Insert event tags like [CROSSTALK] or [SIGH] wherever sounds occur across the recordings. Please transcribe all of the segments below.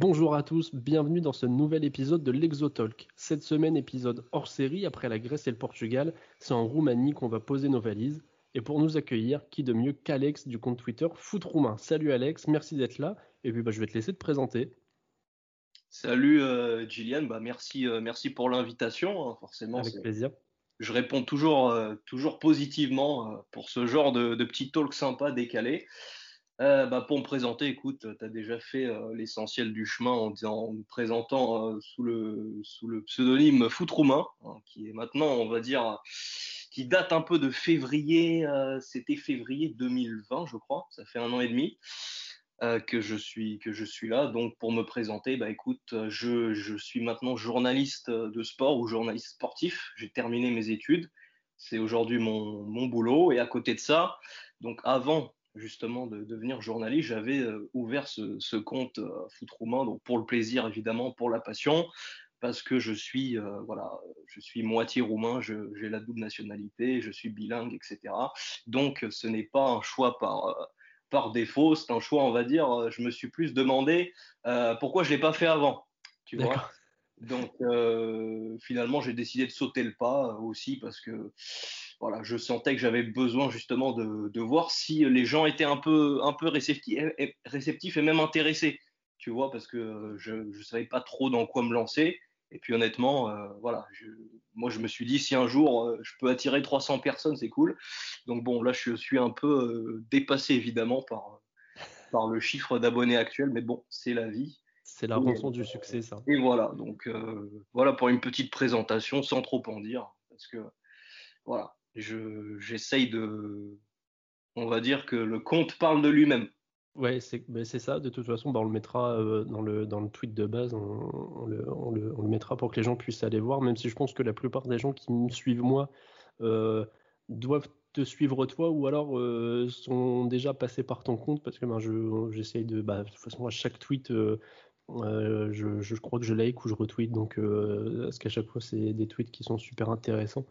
Bonjour à tous, bienvenue dans ce nouvel épisode de l'Exotalk. Cette semaine, épisode hors série après la Grèce et le Portugal, c'est en Roumanie qu'on va poser nos valises. Et pour nous accueillir, qui de mieux qu'Alex du compte Twitter Foot Roumain. Salut Alex, merci d'être là. Et puis bah, je vais te laisser te présenter. Salut euh, Gillian, bah, merci, euh, merci pour l'invitation. Hein, forcément, avec plaisir. Je réponds toujours, euh, toujours positivement pour ce genre de, de petit talk sympa décalé. Euh, bah, pour me présenter, écoute, tu as déjà fait euh, l'essentiel du chemin en, me présentant euh, sous, le, pseudonyme Foot Roumain, hein, qui est maintenant, on va dire, qui date un peu de février, c'était février 2020, je crois, ça fait un an et demi. que je suis que je suis là. Donc pour me présenter bah écoute je, je suis maintenant journaliste de sport ou journaliste sportif. J'ai terminé mes études. C'est aujourd'hui mon, mon boulot. Et à côté de ça donc avant justement de devenir journaliste, j'avais euh, ouvert ce, compte euh, Foot Roumain, donc pour le plaisir évidemment, pour la passion, parce que je suis euh, voilà, je suis moitié roumain, j'ai la double nationalité, je suis bilingue, etc. Donc ce n'est pas un choix par par défaut, c'est un choix, on va dire. Je me suis plus demandé pourquoi je l'ai pas fait avant, tu vois. Donc finalement, j'ai décidé de sauter le pas aussi parce que voilà, je sentais que j'avais besoin justement de, de, voir si les gens étaient un peu, un peu réceptifs, et, réceptifs et même intéressés, tu vois, parce que je ne savais pas trop dans quoi me lancer. Et puis honnêtement, euh, voilà, je, moi je me suis dit si un jour euh, je peux attirer 300 personnes, c'est cool. Donc bon, là je suis un peu euh, dépassé évidemment par, par le chiffre d'abonnés actuel, mais bon, c'est la vie. C'est la rançon du succès, ça. Et voilà, donc voilà pour une petite présentation sans trop en dire, parce que voilà, j'essaye de. On va dire que le compte parle de lui-même. Ouais, c'est ben ça. De toute façon, bah, on le mettra euh, dans, le, dans le tweet de base. On, le, on, le, on, le, mettra pour que les gens puissent aller voir, même si je pense que la plupart des gens qui me suivent moi euh, doivent te suivre toi ou alors euh, sont déjà passés par ton compte parce que ben, j'essaye de. Bah, de toute façon, à chaque tweet. je, je, crois que je like ou je retweet, donc parce qu'à chaque fois c'est des tweets qui sont super intéressants.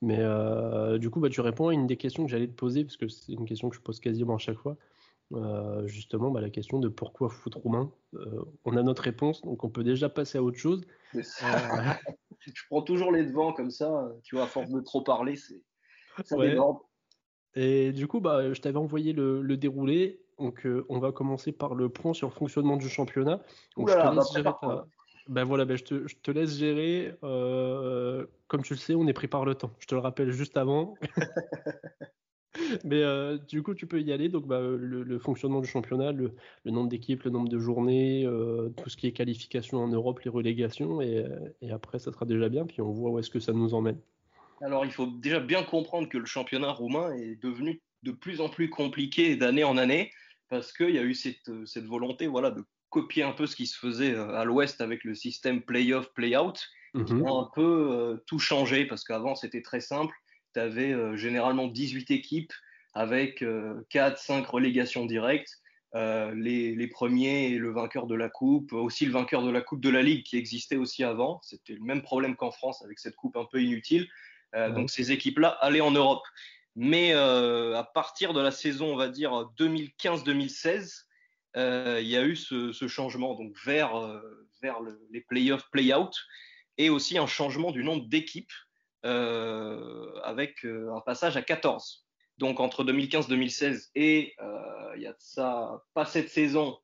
Mais euh, du coup, bah, tu réponds à une des questions que j'allais te poser, parce que c'est une question que je pose quasiment à chaque fois. Euh, justement, bah, la question de pourquoi foot roumain. Euh, on a notre réponse, donc on peut déjà passer à autre chose. je [LAUGHS] prends toujours les devants comme ça, tu vois, à force de trop parler, c'est ça Et du coup, bah, je t'avais envoyé le, déroulé. Donc, on va commencer par le point sur le fonctionnement du championnat. Donc, je te laisse gérer ben voilà, ben je, te, je, te, laisse gérer. Euh, comme tu le sais, on est pris par le temps. Je te le rappelle juste avant. [LAUGHS] Mais euh, du coup, tu peux y aller. Donc, bah, le, fonctionnement du championnat, le, nombre d'équipes, le nombre de journées, euh, tout ce qui est qualification en Europe, les relégations. Et, et, après, ça sera déjà bien. Puis on voit où est-ce que ça nous emmène. Alors, il faut déjà bien comprendre que le championnat roumain est devenu de plus en plus compliqué d'année en année parce qu'il y a eu cette, cette volonté voilà, de copier un peu ce qui se faisait euh, à l'Ouest avec le système play-off, play-out, qui mhm. a un peu euh, tout changé parce qu'avant c'était très simple. Tu avais euh, généralement 18 équipes avec 4-5 relégations directes. Les, les, premiers et le vainqueur de la coupe, aussi le vainqueur de la coupe de la ligue qui existait aussi avant. C'était le même problème qu'en France avec cette coupe un peu inutile. Donc ces équipes-là allaient en Europe. Mais à partir de la saison, on va dire 2015-2016, euh, il y a eu ce, changement donc vers, euh, vers les playoffs, play-out, et aussi un changement du nombre d'équipes euh, avec un passage à 14. Donc entre 2015-2016 et il y a ça, pas cette saison,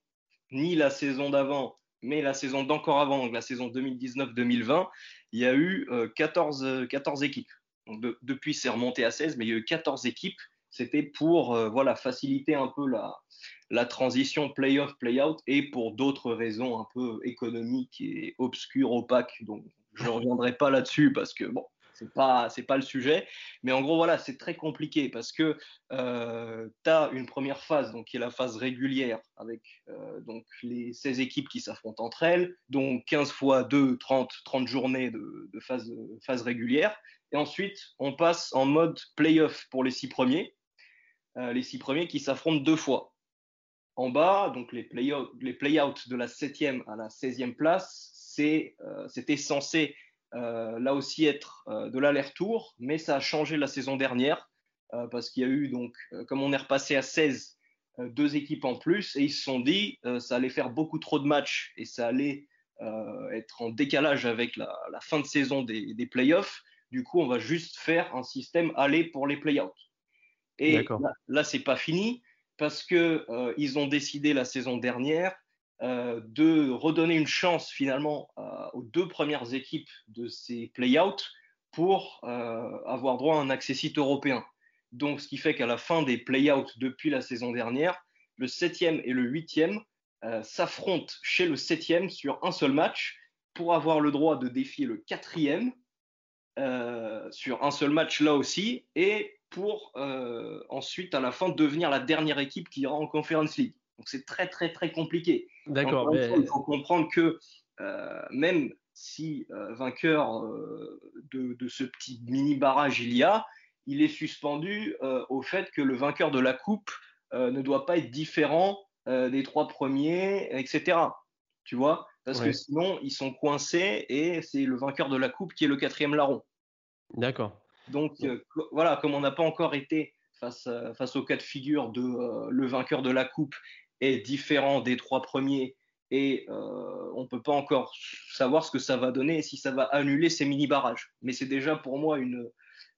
ni la saison d'avant, mais la saison d'encore avant, donc la saison 2019-2020, il y a eu 14, 14 équipes. Depuis, c'est remonté à 16, mais il y a eu 14 équipes. C'était pour voilà, faciliter un peu la, la transition play-off, play-out et pour d'autres raisons un peu économiques et obscures, opaques. Donc, je ne reviendrai pas là-dessus parce que, bon, c'est pas c'est pas le sujet. Mais en gros voilà c'est très compliqué parce que euh, tu as une première phase donc qui est la phase régulière avec euh, donc les 16 équipes qui s'affrontent entre elles. Donc 15 fois 2 30 30 journées de, phase phase régulière. Et ensuite on passe en mode playoff pour les six premiers. euh, les six premiers qui s'affrontent deux fois en bas, donc les play-outs play de la 7e à la 16e place, euh, c'était censé euh, là aussi être euh, de l'aller-retour, mais ça a changé la saison dernière parce qu'il y a eu donc, comme on est repassé à 16, deux équipes en plus, et ils se sont dit ça allait faire beaucoup trop de matchs et ça allait être en décalage avec la, fin de saison des, des playoffs. Du coup, on va juste faire un système aller pour les play-outs. Et là, là c'est pas fini parce que ils ont décidé la saison dernière euh, de redonner une chance finalement euh, aux deux premières équipes de ces play-outs pour euh, avoir droit à un accès site européen. Donc, ce qui fait qu'à la fin des play-outs depuis la saison dernière, le septième et le huitième s'affrontent chez le septième sur un seul match pour avoir le droit de défier le quatrième sur un seul match là aussi et pour ensuite à la fin devenir la dernière équipe qui ira en Conference League. Donc c'est très très très compliqué. D'accord. Mais... Il faut comprendre que euh, même si euh, vainqueur euh, de, de, ce petit mini barrage il y a, il est suspendu au fait que le vainqueur de la coupe ne doit pas être différent des trois premiers, etc. Tu vois? Parce que sinon ils sont coincés et c'est le vainqueur de la coupe qui est le quatrième larron. D'accord. Donc voilà, comme on n'a pas encore été face, face, au cas de figure de le vainqueur de la coupe est différent des trois premiers et euh, on ne peut pas encore savoir ce que ça va donner et si ça va annuler ces mini-barrages. Mais c'est déjà pour moi une,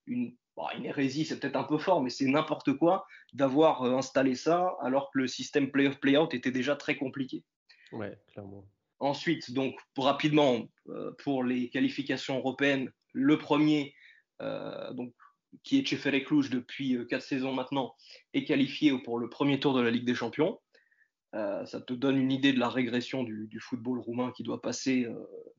une, une hérésie, c'est peut-être un peu fort, mais c'est n'importe quoi d'avoir euh, installé ça alors que le système play-off-play-out était déjà très compliqué. Ouais, clairement. Ensuite, donc rapidement, euh, pour les qualifications européennes, le premier, donc, qui est chez Cluj depuis quatre saisons maintenant, est qualifié pour le premier tour de la Ligue des Champions. Euh, ça te donne une idée de la régression du, football roumain qui doit passer euh,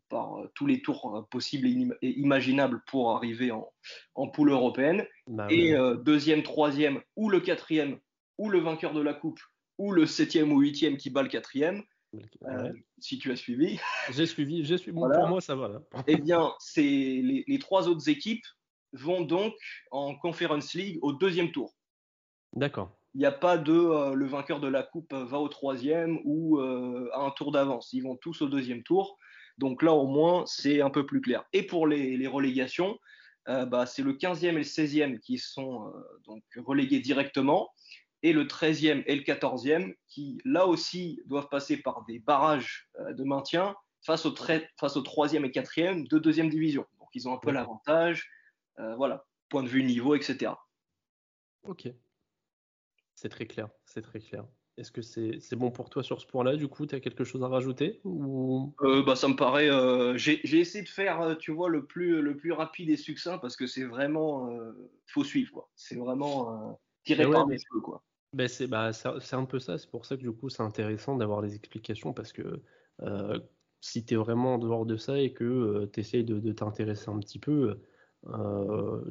par euh, tous les tours possibles et, imaginables pour arriver en, poule européenne. Bah et deuxième, troisième, ou le quatrième, ou le vainqueur de la coupe, ou le septième ou huitième qui bat le quatrième. Si tu as suivi. [LAUGHS] J'ai suivi, j'ai suivi. Pour moi, ça va. [LAUGHS] eh bien, les, les trois autres équipes vont donc en Conference League au deuxième tour. D'accord il n'y a pas de euh, le vainqueur de la coupe va au troisième ou euh, à un tour d'avance. Ils vont tous au deuxième tour. Donc là, au moins, c'est un peu plus clair. Et pour les, relégations, euh, bah, c'est le 15e et le 16e qui sont donc relégués directement, et le 13e et le 14e qui, là aussi, doivent passer par des barrages de maintien face au, face au 3e et 4e de deuxième division. Donc ils ont un peu l'avantage, voilà, point de vue niveau, etc. Ok, c'est très clair, c'est très clair. Est-ce que c'est bon pour toi sur ce point-là Du coup, tu as quelque chose à rajouter ou... Euh, bah, Ça me paraît. Euh, j'ai essayé de faire, euh, tu vois, le plus, le plus rapide et succinct parce que c'est vraiment. Il faut suivre, C'est vraiment tiré par les cheveux, quoi. Ben c'est bah, un peu ça. C'est pour ça que du coup, c'est intéressant d'avoir les explications parce que si tu es vraiment en dehors de ça et que tu essayes de, t'intéresser un petit peu.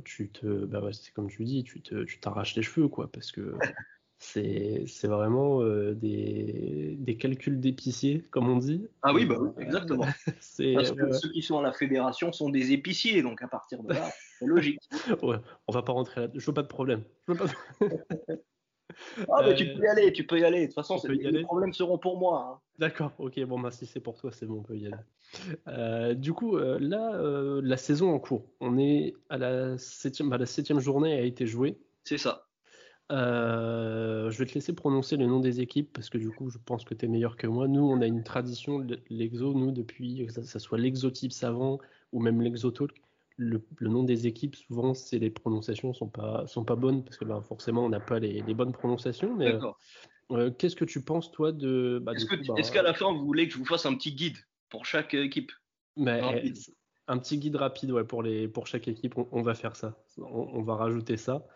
tu te, bah c'est comme tu dis, tu t'arraches les cheveux, quoi, parce que [LAUGHS] c'est vraiment euh, des, des, calculs d'épicier, comme on dit. Ah oui, bah, exactement. [LAUGHS] Parce que ceux qui sont à la fédération sont des épiciers, donc à partir de là, logique. [LAUGHS] Ouais, on va pas rentrer là. Je veux pas de problème. [LAUGHS] ah, mais tu peux y aller, tu peux y aller. De toute façon, les problèmes seront pour moi. Hein. D'accord, ok, bon, bah, si c'est pour toi, c'est bon, on peut y aller. Euh, du coup, euh, là, la saison en cours, on est à la septième, bah, la septième journée a été jouée. C'est ça. Euh, je vais te laisser prononcer le nom des équipes parce que du coup, je pense que tu es meilleur que moi. Nous, on a une tradition, l'exo, nous, depuis que ça, soit l'exotype savant ou même l'exotalk, le, le, nom des équipes, souvent, c'est les prononciations sont pas sont pas bonnes parce que ben, forcément, on n'a pas les, bonnes prononciations. Mais euh, euh, qu'est-ce que tu penses, toi, de. Bah, est-ce, bah, qu'à la fin, vous voulez que je vous fasse un petit guide pour chaque équipe? Mais, Un petit guide rapide ouais, pour, les, pour chaque équipe, on, va faire ça. on va rajouter ça.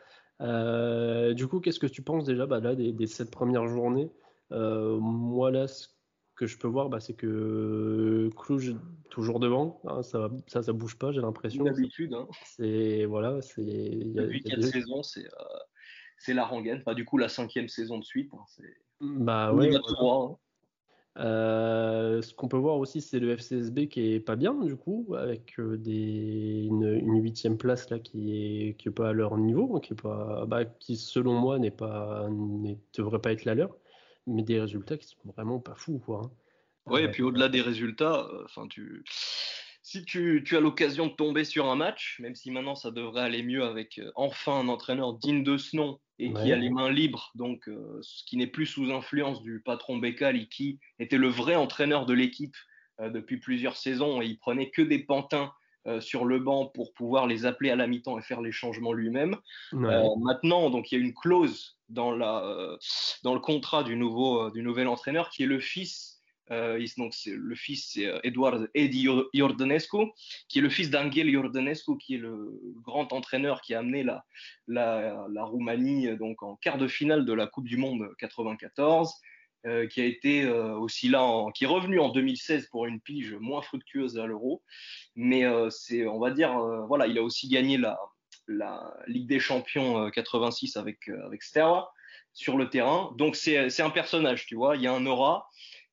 Euh, du coup, qu'est-ce que tu penses déjà bah, là, des, sept premières journées? Euh, Moi, là, ce que je peux voir, bah, c'est que Cluj toujours devant. Hein, ça, ça, ça bouge pas, j'ai l'impression. D'habitude. Hein. C'est voilà, c'est. Depuis quatre saisons, c'est euh, c'est la rengaine. Enfin, du coup, la cinquième saison de suite. Hein, c'est. Bah ouais. Euh, ce qu'on peut voir aussi, c'est le FCSB qui est pas bien du coup, avec euh, des, une huitième place là qui est, qui est pas à leur niveau, qui est pas, bah, qui selon moi n'est pas, ne devrait pas être la leur, mais des résultats qui sont vraiment pas fous quoi. Hein. Ouais, et puis au-delà des résultats, euh, enfin tu si tu, as l'occasion de tomber sur un match, même si maintenant ça devrait aller mieux avec euh, enfin un entraîneur digne de ce nom et qui a les mains libres, donc euh, ce qui n'est plus sous influence du patron Bekal, qui était le vrai entraîneur de l'équipe euh, depuis plusieurs saisons et il prenait que des pantins sur le banc pour pouvoir les appeler à la mi-temps et faire les changements lui-même. maintenant, donc il y a une clause dans, la, dans le contrat du, nouveau, du nouvel entraîneur qui est le fils euh, donc le fils, c'est euh, Eduard Edi Iordanescu, qui est le fils d'Angel Iordanescu, qui est le grand entraîneur qui a amené la, la, Roumanie euh, donc en quart de finale de la Coupe du Monde 94. qui a été aussi là, qui est revenu en 2016 pour une pige moins fructueuse à l'Euro, mais c'est, on va dire, voilà, il a aussi gagné la, la Ligue des Champions 86 avec avec Sterwa sur le terrain, donc c'est un personnage, tu vois, il y a un aura,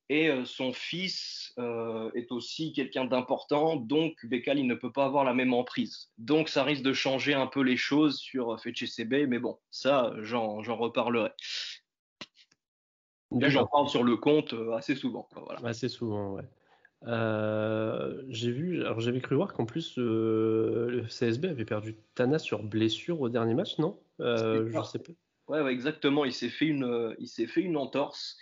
et euh, son fils euh, est aussi quelqu'un d'important, donc Bekal il ne peut pas avoir la même emprise. Donc ça risque de changer un peu les choses sur FCB, mais bon, ça j'en reparlerai. J'en parle sur le compte euh, assez souvent. Assez souvent, ouais. J'ai vu, alors j'avais cru voir qu'en plus le CSB avait perdu Tana sur blessure au dernier match, non? Je sais pas. Ouais, exactement. Il s'est fait une, euh, il s'est fait une entorse.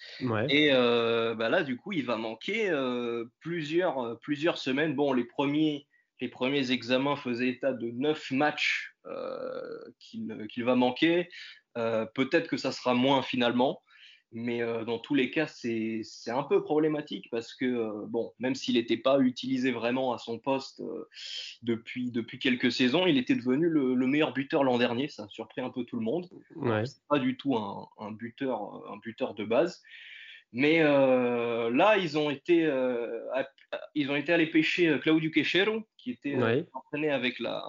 Et euh, bah là, du coup, il va manquer euh, plusieurs, plusieurs semaines. Bon, les premiers, les premiers examens faisaient état de neuf matchs qu'il va manquer. Peut-être que ça sera moins finalement. Mais euh, dans tous les cas, c'est un peu problématique parce que, euh, bon, même s'il n'était pas utilisé vraiment à son poste euh, depuis, depuis quelques saisons, il était devenu le, meilleur buteur l'an dernier. Ça a surpris un peu tout le monde. Ouais. pas du tout un, un, buteur, un buteur de base. Mais là, ils ont, été, ils ont été allés pêcher Claudio Quechero, qui était entraîné avec la,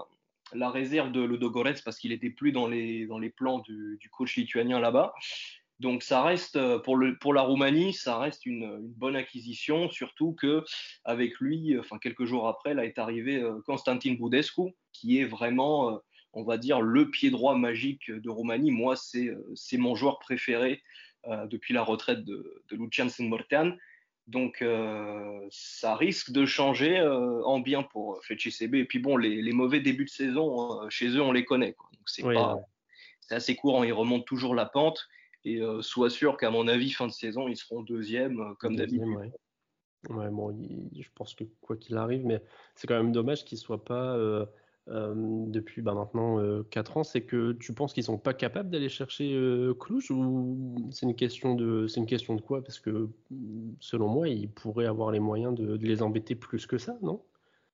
la réserve de Ludogorets parce qu'il n'était plus dans les, dans les plans du, du coach lituanien là-bas. Donc ça reste euh, pour, le, pour la Roumanie, ça reste une, bonne acquisition, surtout que avec lui, enfin quelques jours après, là est arrivé euh, Constantin Budescu, qui est vraiment, euh, on va dire, le pied droit magique de Roumanie. Moi, c'est mon joueur préféré depuis la retraite de, de Lucian Mortean. Donc ça risque de changer en bien pour FCB. Et puis bon, les, les mauvais débuts de saison chez eux, on les connaît. Donc c'est c'est assez courant. Ils remontent toujours la pente. Et euh, sois sûr qu'à mon avis, fin de saison, ils seront deuxième, euh, comme d'habitude. Ouais. bon, je pense que quoi qu'il arrive, mais c'est quand même dommage qu'ils ne soient pas, euh, depuis bah, maintenant 4 ans, c'est que tu penses qu'ils sont pas capables d'aller chercher Cluj ou c'est une, question de, une question de quoi? Parce que selon moi, ils pourraient avoir les moyens de, les embêter plus que ça, non?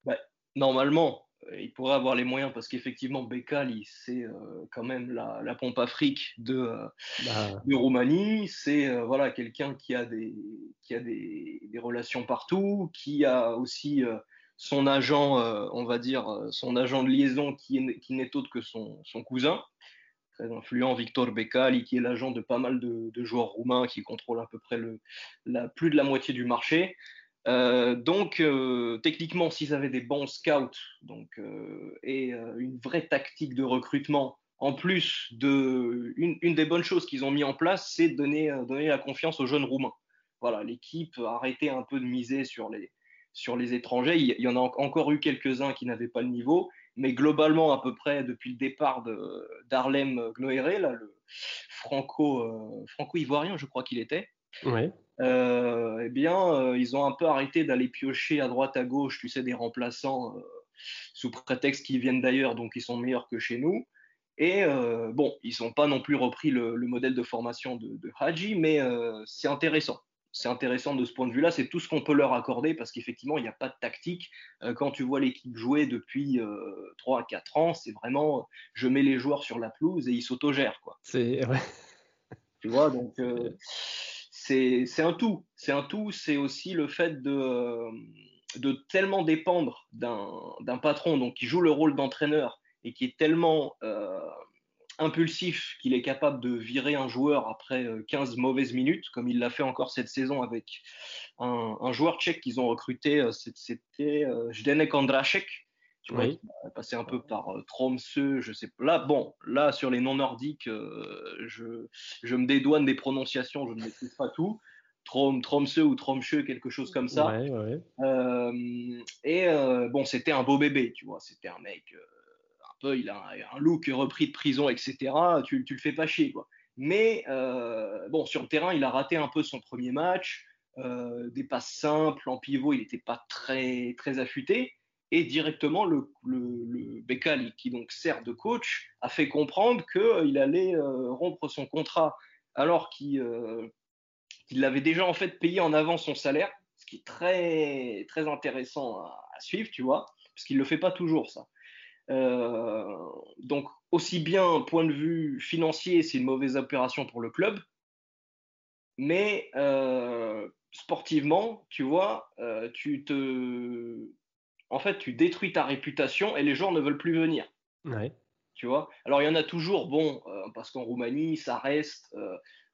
Bah, Normalement, euh, il pourrait avoir les moyens parce qu'effectivement Bekal c'est euh, quand même la, pompe Afrique de, euh, bah. de Roumanie c'est voilà quelqu'un qui a des qui a des, relations partout qui a aussi son agent on va dire son agent de liaison qui, qui n'est autre que son, son, cousin très influent Victor Bekal qui est l'agent de pas mal de, de, joueurs roumains qui contrôle à peu près le, la, plus de la moitié du marché euh, donc, euh, techniquement, s'ils avaient des bons scouts donc, euh, et une vraie tactique de recrutement, en plus de une, des bonnes choses qu'ils ont mis en place, c'est de donner, la confiance aux jeunes Roumains. Voilà, l'équipe a arrêté un peu de miser sur les, sur les étrangers. Il, y en a encore eu quelques-uns qui n'avaient pas le niveau, mais globalement, à peu près depuis le départ d'Arlem Gnoere, là, le franco, franco-ivoirien, je crois qu'il était. Ouais. Euh, eh bien, euh, ils ont un peu arrêté d'aller piocher à droite, à gauche, tu sais, des remplaçants euh, sous prétexte qu'ils viennent d'ailleurs, donc ils sont meilleurs que chez nous. Et bon, ils n'ont pas non plus repris le, modèle de formation de, de Haji, mais c'est intéressant. C'est intéressant de ce point de vue-là, c'est tout ce qu'on peut leur accorder parce qu'effectivement, il n'y a pas de tactique. quand tu vois l'équipe jouer depuis 3 à 4 ans, c'est vraiment je mets les joueurs sur la pelouse et ils s'autogèrent. C'est ouais. Tu vois, donc c'est un tout. C'est un tout. C'est aussi le fait de, de tellement dépendre d'un patron donc qui joue le rôle d'entraîneur et qui est tellement euh, impulsif qu'il est capable de virer un joueur après 15 euh, mauvaises minutes, comme il l'a fait encore cette saison avec un, joueur tchèque qu'ils ont recruté, euh, c'était Zdenek Andrašek, tu vois, passé un peu par euh, Tromsø, je sais pas. Là, bon, là, sur les non nordiques, euh, je, je, me dédouane des prononciations, je ne maîtrise pas tout. Tromsø ou Tromsø, quelque chose comme ça. Ouais, ouais. Euh, et euh, bon, c'était un beau bébé, tu vois. C'était un mec un peu, il a un, look repris de prison, etc. Tu, tu le fais pas chier, quoi. Mais bon, sur le terrain, il a raté un peu son premier match. des passes simples en pivot, il n'était pas très très affûté. Et directement, le, le, qui donc sert de coach, a fait comprendre qu'il allait rompre son contrat alors qu'il il l'avait déjà en fait payé en avant son salaire, ce qui est très, très intéressant à, suivre, tu vois, parce qu'il ne le fait pas toujours, ça. Euh, donc, aussi bien point de vue financier, c'est une mauvaise opération pour le club, mais euh, sportivement, tu vois, euh, tu te. En fait, tu détruis ta réputation et les gens ne veulent plus venir. Ouais. Tu vois? Alors, il y en a toujours, bon, parce qu'en Roumanie, ça reste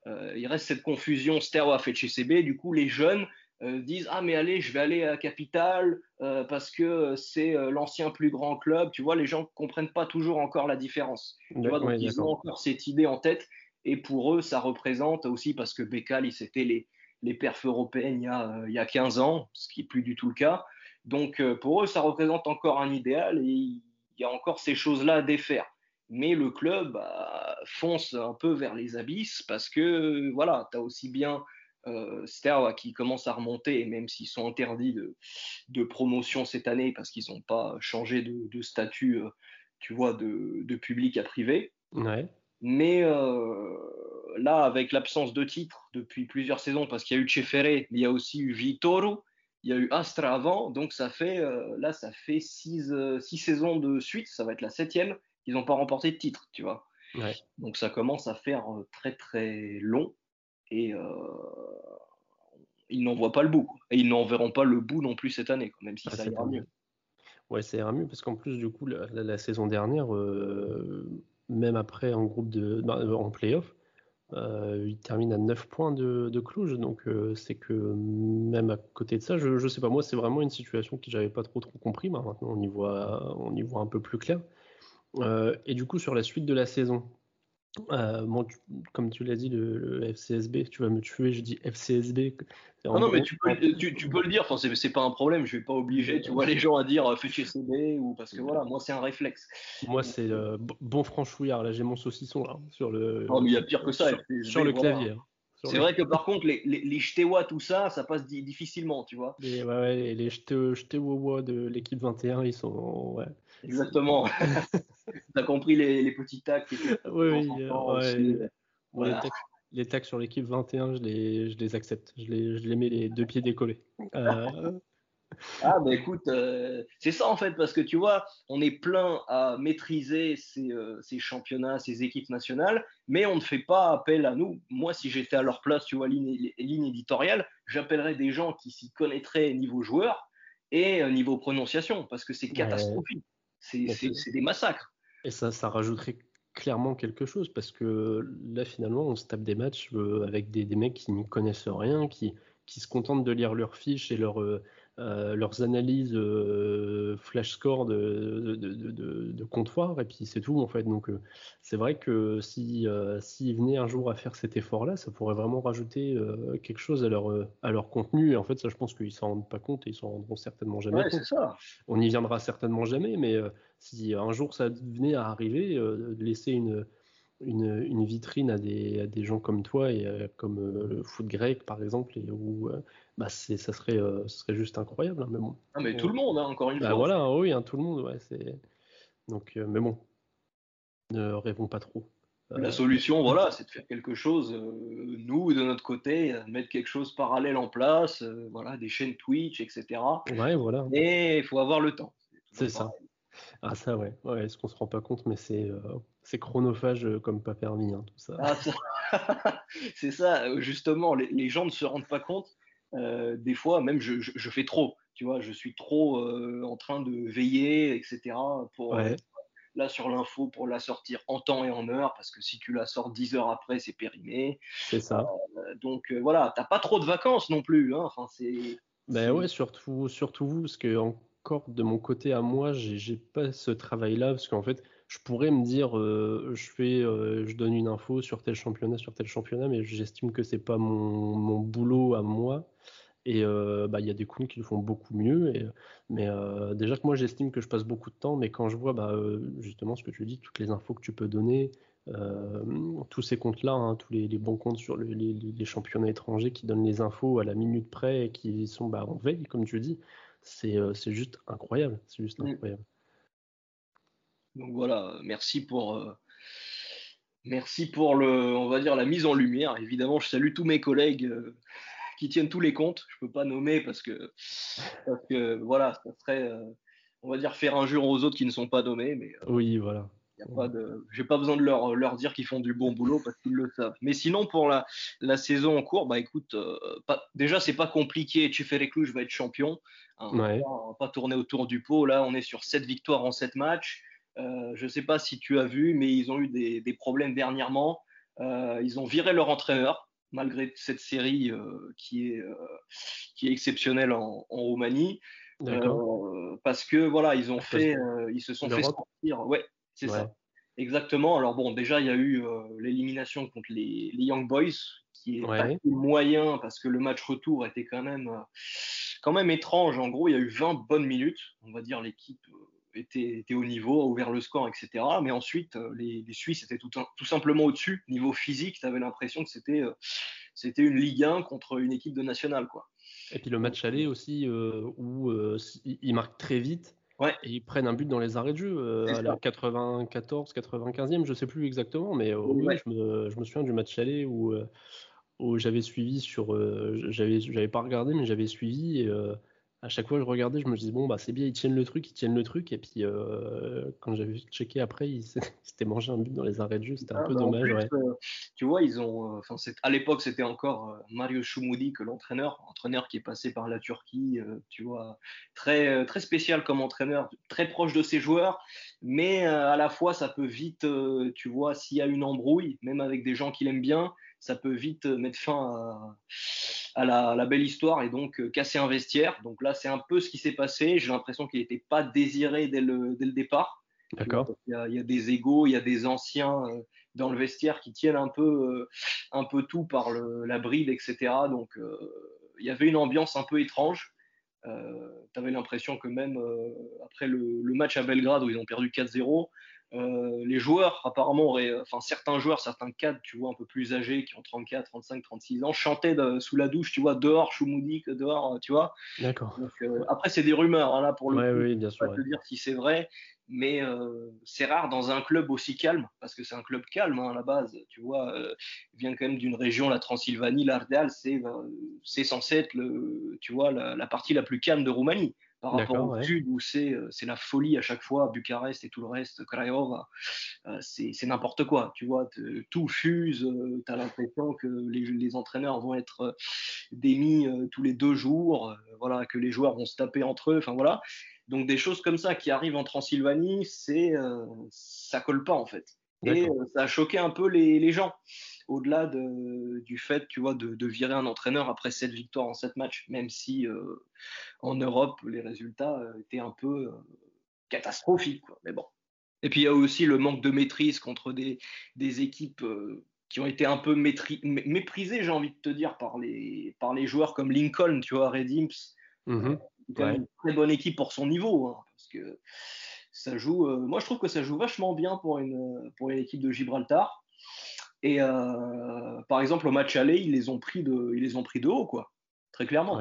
euh, il reste cette confusion Steaua CB. Du coup, les jeunes euh, disent ah mais allez, je vais aller à Capital euh, parce que c'est l'ancien plus grand club. Tu vois, les gens comprennent pas toujours encore la différence. Tu vois, donc ils ont encore cette idée en tête. Et pour eux, ça représente aussi parce que Bécal, c'était les, les perfs européennes il y, a, il y a 15 ans, ce qui est plus du tout le cas. Donc pour eux, ça représente encore un idéal et il y a encore ces choses-là à défaire mais le club bah, fonce un peu vers les abysses parce que voilà, tu as aussi bien euh, qui commence à remonter, même s'ils sont interdits de, de, promotion cette année parce qu'ils n'ont pas changé de, statut, euh, tu vois, de, de, public à privé. Mais euh, là, avec l'absence de titres depuis plusieurs saisons, parce qu'il y a eu Cefere, il y a aussi eu Vitoro, il y a eu Astra avant, donc ça fait euh, là, ça fait six, six saisons de suite, ça va être la septième ils n'ont pas remporté de titre, tu vois. Donc ça commence à faire euh, très très long et euh, ils n'en voient pas le bout. Et ils n'en verront pas le bout non plus cette année, même si ah, ça ira mieux. Ouais, ça ira mieux parce qu'en plus, du coup, la, saison dernière, euh, même après en groupe de, en playoff, euh, il termine à 9 points de, de Cluj, donc c'est que même à côté de ça, je, ne sais pas, moi c'est vraiment une situation que j'avais pas trop compris, maintenant on y voit, on y voit un peu plus clair. Euh, et du coup, sur la suite de la saison, euh, comme tu l'as dit, le, FCSB, tu vas me tuer, je dis FCSB. Ah non, mais tu peux, tu, peux, le dire, enfin, c'est pas un problème, je vais pas obliger, tu vois, les gens à dire euh, FCSB ou parce que voilà, moi c'est un réflexe. Moi c'est bon franchouillard, là j'ai mon saucisson là, sur le. Non, mais il y a pire que ça. Sur, le clavier. Hein. C'est vrai que par contre, les, les, les tout ça, ça passe difficilement, tu vois. Les, ouais, les de l'équipe 21, ils sont. Ouais. Exactement. [LAUGHS] T'as compris les, les petits tacs Oui, oui. les, tacs, sur l'équipe 21, je les, je les accepte. Je les, je les mets les deux pieds décollés. Euh, [LAUGHS] ah, bah écoute, euh, c'est ça en fait, parce que tu vois, on est plein à maîtriser ces, euh, ces, championnats, ces équipes nationales, mais on ne fait pas appel à nous. Moi, si j'étais à leur place, tu vois, ligne, ligne éditoriale, j'appellerais des gens qui s'y connaîtraient niveau joueur et euh, niveau prononciation, parce que c'est catastrophique. C'est des massacres. Et ça, ça rajouterait clairement quelque chose, parce que là, finalement, on se tape des matchs avec des, mecs qui n'y connaissent rien, qui, qui se contentent de lire leurs fiches et leurs euh, leurs analyses euh, flash score de, de, comptoir et puis c'est tout en fait. Donc euh, c'est vrai que si s'ils venaient un jour à faire cet effort-là, ça pourrait vraiment rajouter quelque chose à leur à leur contenu. Et en fait, ça, je pense qu'ils s'en rendent pas compte et ils s'en rendront certainement jamais compte. Ça. On n'y viendra certainement jamais, mais si un jour ça venait à arriver, laisser une une, une, vitrine à des, à des, gens comme toi et comme le foot grec par exemple et où bah c'est ça serait euh, ce serait juste incroyable hein, mais bon. Ah, mais tout le monde hein, encore une bah, fois. voilà oui hein, tout le monde ouais c'est donc euh, mais bon. Ne rêvons pas trop. Euh, la solution voilà c'est de faire quelque chose nous de notre côté mettre quelque chose parallèle en place voilà des chaînes Twitch etc ouais voilà. Et il faut avoir le temps. C'est ça. ah ça ouais, ouais est-ce qu'on se rend pas compte mais c'est chronophage comme pas permis tout ça, ah, [LAUGHS] c'est ça justement les, les, gens ne se rendent pas compte euh, des fois, même je, je, fais trop. Tu vois, je suis trop euh, en train de veiller, etc. Pour euh, là sur l'info pour la sortir en temps et en heure, parce que si tu la sors 10 heures après, c'est périmé. C'est ça. donc voilà, t'as pas trop de vacances non plus. Hein. Enfin, c'est. Ben ouais, surtout, surtout vous, parce que encore de mon côté à moi, j'ai pas ce travail-là, parce qu'en fait, je pourrais me dire, je fais, je donne une info sur tel championnat, sur tel championnat, mais j'estime que c'est pas mon, mon, boulot à moi. Et bah, il y a des comptes qui le font beaucoup mieux. Et, mais déjà que moi, j'estime que je passe beaucoup de temps, mais quand je vois bah, justement ce que tu dis, toutes les infos que tu peux donner, tous ces comptes-là, hein, tous les, bons comptes sur les, championnats étrangers qui donnent les infos à la minute près et qui sont bah, en veille, comme tu dis, c'est juste incroyable. C'est juste mmh. Donc voilà, merci pour, merci pour le, on va dire, la mise en lumière. Évidemment, je salue tous mes collègues qui tiennent tous les comptes. Je peux pas nommer parce que, parce que voilà, ça serait, euh, on va dire, faire injure aux autres qui ne sont pas nommés. Mais euh, oui, voilà. Y a pas de, j'ai pas besoin de leur, leur dire qu'ils font du bon boulot parce qu'ils le savent. Mais sinon, pour la, la saison en cours, bah écoute, euh, pas, déjà c'est pas compliqué. Tu fais les clous, je vais être champion. Hein, on, va, pas tourner autour du pot. Là, on est sur 7 victoires en 7 matchs. Euh, je sais pas si tu as vu, mais ils ont eu des, des problèmes dernièrement. ils ont viré leur entraîneur malgré cette série euh, qui, est, euh, qui est exceptionnelle en, Roumanie. Euh, parce que voilà, ils ont fait, ils se sont fait sortir. Ouais, c'est ça. Exactement. Alors bon, déjà il y a eu l'élimination contre les, Young Boys, qui est moyen parce que le match retour était quand même, quand même étrange. En gros, il y a eu 20 bonnes minutes. On va dire l'équipe était, au niveau, a ouvert le score, etc. Mais ensuite, euh, les, Suisses étaient tout, tout simplement au-dessus. Niveau physique, tu avais l'impression que c'était euh, c'était une Ligue 1 contre une équipe de nationale. Quoi. Et puis le match aller aussi, euh, où ils marquent très vite. Ouais. Et ils prennent un but dans les arrêts de jeu à la 94, 95e, je sais plus exactement, mais oui, je, me, je, me, souviens du match aller où, où j'avais suivi sur. j'avais, j'avais pas regardé, mais j'avais suivi. Et, à chaque fois que je regardais, je me disais, bon, bah, c'est bien, ils tiennent le truc, ils tiennent le truc. Et puis, euh, quand j'avais checké après, ils [LAUGHS] s'étaient mangé un but dans les arrêts de jeu. C'était un ah, peu bah, dommage. Euh, tu vois, ils ont. Euh, à l'époque, c'était encore Mario Choumoudi que l'entraîneur, entraîneur qui est passé par la Turquie, tu vois, très, très spécial comme entraîneur, très proche de ses joueurs. Mais à la fois, ça peut vite, tu vois, s'il y a une embrouille, même avec des gens qu'il aime bien, ça peut vite mettre fin à à la, belle histoire et donc euh, casser un vestiaire. Donc là, c'est un peu ce qui s'est passé. J'ai l'impression qu'il n'était pas désiré dès le, dès le départ. D'accord. Il, y a des égaux, il y a des anciens euh, dans le vestiaire qui tiennent un peu, euh, un peu tout par la bride, etc. Donc il y avait une ambiance un peu étrange. tu avais l'impression que même après le, le, match à Belgrade où ils ont perdu 4-0, euh, les joueurs, apparemment, auraient, enfin certains joueurs, certains cadres, tu vois, un peu plus âgés, qui ont 34, 35, 36 ans, chantaient sous la douche, tu vois, dehors, Choumoudik, dehors, euh, tu vois. D'accord. Euh, après, c'est des rumeurs, hein, là, pour le coup. Oui, bien sûr. Je te dire si c'est vrai, mais c'est rare dans un club aussi calme, parce que c'est un club calme hein, à la base, tu vois, vient quand même d'une région, la Transylvanie, l'Ardal, c'est c'est censé être, le, tu vois, la, la partie la plus calme de Roumanie par rapport au sud où euh, c'est la folie à chaque fois, Bucarest et tout le reste, Craiova, euh, c'est n'importe quoi, tu vois, tout fuse, euh, tu as l'impression que les, les, entraîneurs vont être démis tous les deux jours, voilà, que les joueurs vont se taper entre eux, enfin voilà. Donc des choses comme ça qui arrivent en Transylvanie, c'est ça colle pas en fait. Et ça a choqué un peu les, les gens au-delà du fait, tu vois, de, virer un entraîneur après cette victoire en sept matchs, même si euh, en Europe, les résultats euh, étaient un peu euh, catastrophiques. Mais bon. Et puis il y a aussi le manque de maîtrise contre des, équipes qui ont été un peu méprisées, j'ai envie de te dire, par les, par les joueurs comme Lincoln, tu vois, Red Imps. Mmh une très bonne équipe pour son niveau, hein, parce que ça joue. moi, je trouve que ça joue vachement bien pour une, pour une équipe de Gibraltar. Et euh, par exemple, au match aller, ils les ont pris de, ils les ont pris de haut, quoi, très clairement.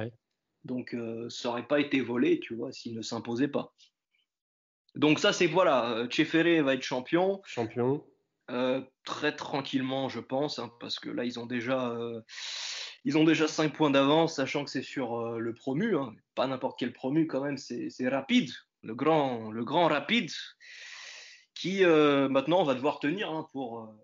Donc, euh, ça n'aurait pas été volé, tu vois, s'ils ne s'imposaient pas. Donc ça, c'est voilà, Tcheferé va être champion. Champion. Euh, très tranquillement, je pense, hein, parce que là, ils ont déjà, ils ont déjà 5 points d'avance, sachant que c'est sur le promu, hein, pas n'importe quel promu quand même, c'est Rapide, le grand, le grand Rapide, qui maintenant va devoir tenir hein, pour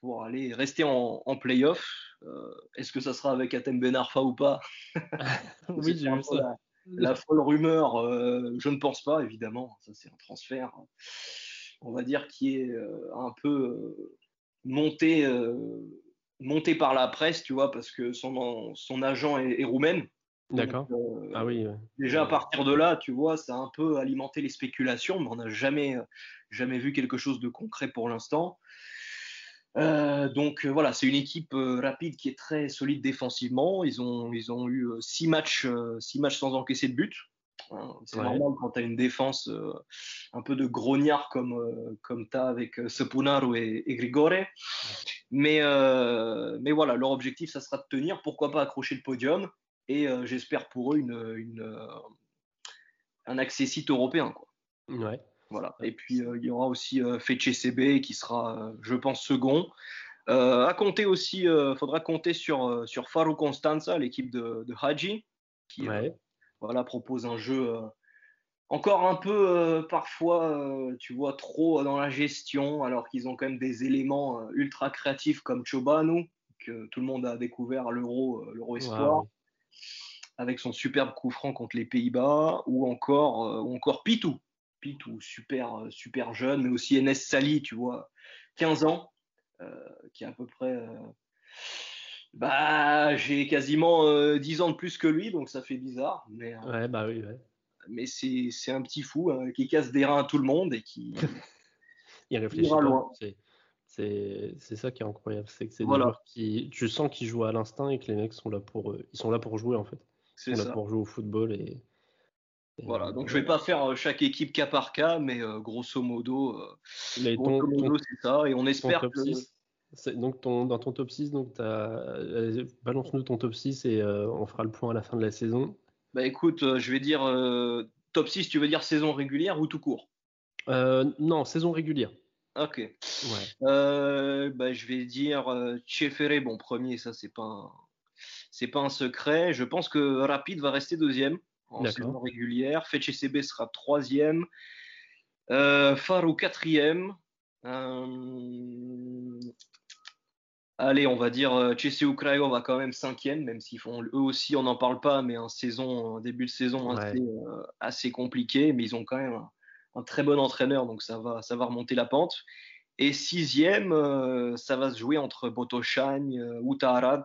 pour aller rester en, en playoff. Euh, est-ce que ça sera avec Atem Benarfa ou pas? [LAUGHS] Oui, j'ai vu ça. La, folle rumeur, euh, je ne pense pas, évidemment. Ça, c'est un transfert, on va dire, qui est euh, un peu monté, monté par la presse, tu vois, parce que son, son agent est, roumain. D'accord. ah oui. Déjà à partir de là, tu vois, ça a un peu alimenté les spéculations, mais on n'a jamais, jamais vu quelque chose de concret pour l'instant. donc voilà, c'est une équipe rapide qui est très solide défensivement. Ils ont, ils ont eu six matchs, six matchs sans encaisser de but. Hein, c'est normal quand tu as une défense euh, un peu de grognard comme, euh, comme tu as avec euh, Sepunaru et, Grigore. Mais, mais voilà, leur objectif, ça sera de tenir. Pourquoi pas accrocher le podium Et j'espère pour eux une, une, un accès site européen. Quoi. Ouais. Voilà. Et puis il y aura aussi Fetche CB qui sera, je pense, second. à compter aussi, il faudra compter sur, sur Faru Constanza, l'équipe de, de Haji, qui, ouais voilà, propose un jeu euh, encore un peu euh, parfois, euh, tu vois, trop dans la gestion, alors qu'ils ont quand même des éléments ultra créatifs comme Chobanu, que tout le monde a découvert à l'Euro, l'Euro Espoir, avec son superbe coup franc contre les Pays-Bas, ou encore, ou encore Pitou, Pitou, super, super jeune, mais aussi Enes Sali, tu vois, 15 ans, qui est à peu près bah, j'ai quasiment 10 euh, ans de plus que lui, donc ça fait bizarre. Mais, euh, ouais, bah oui, ouais. Mais c'est un petit fou hein, qui casse des reins à tout le monde et qui. [LAUGHS] Il réfléchit pas. Loin. C'est ça qui est incroyable, c'est que c'est des joueurs qui, tu sens qu'ils jouent à l'instinct et que les mecs sont là pour, euh, ils sont là pour jouer en fait. Ils sont là pour jouer au football et. voilà, donc je vais pas faire chaque équipe cas par cas, mais grosso modo, grosso modo c'est ça, et on espère que. Donc dans ton top 6, donc euh, balance-nous ton top 6 et euh, on fera le point à la fin de la saison. Bah écoute, euh, je vais dire top 6, tu veux dire saison régulière ou tout court? Non, saison régulière. Ok. Ouais. bah, je vais dire Chefere, bon premier, ça c'est pas c'est pas un secret. Je pense que Rapide va rester deuxième en saison régulière. FCB sera troisième. Faro quatrième. Allez, on va dire euh, CSU va quand même cinquième, même s'ils font eux aussi, on n'en parle pas, mais un saison, début de saison euh, assez, compliqué, mais ils ont quand même un, très bon entraîneur, donc ça va, ça va remonter la pente. Et sixième, euh, ça va se jouer entre Botoshagne, Utarad,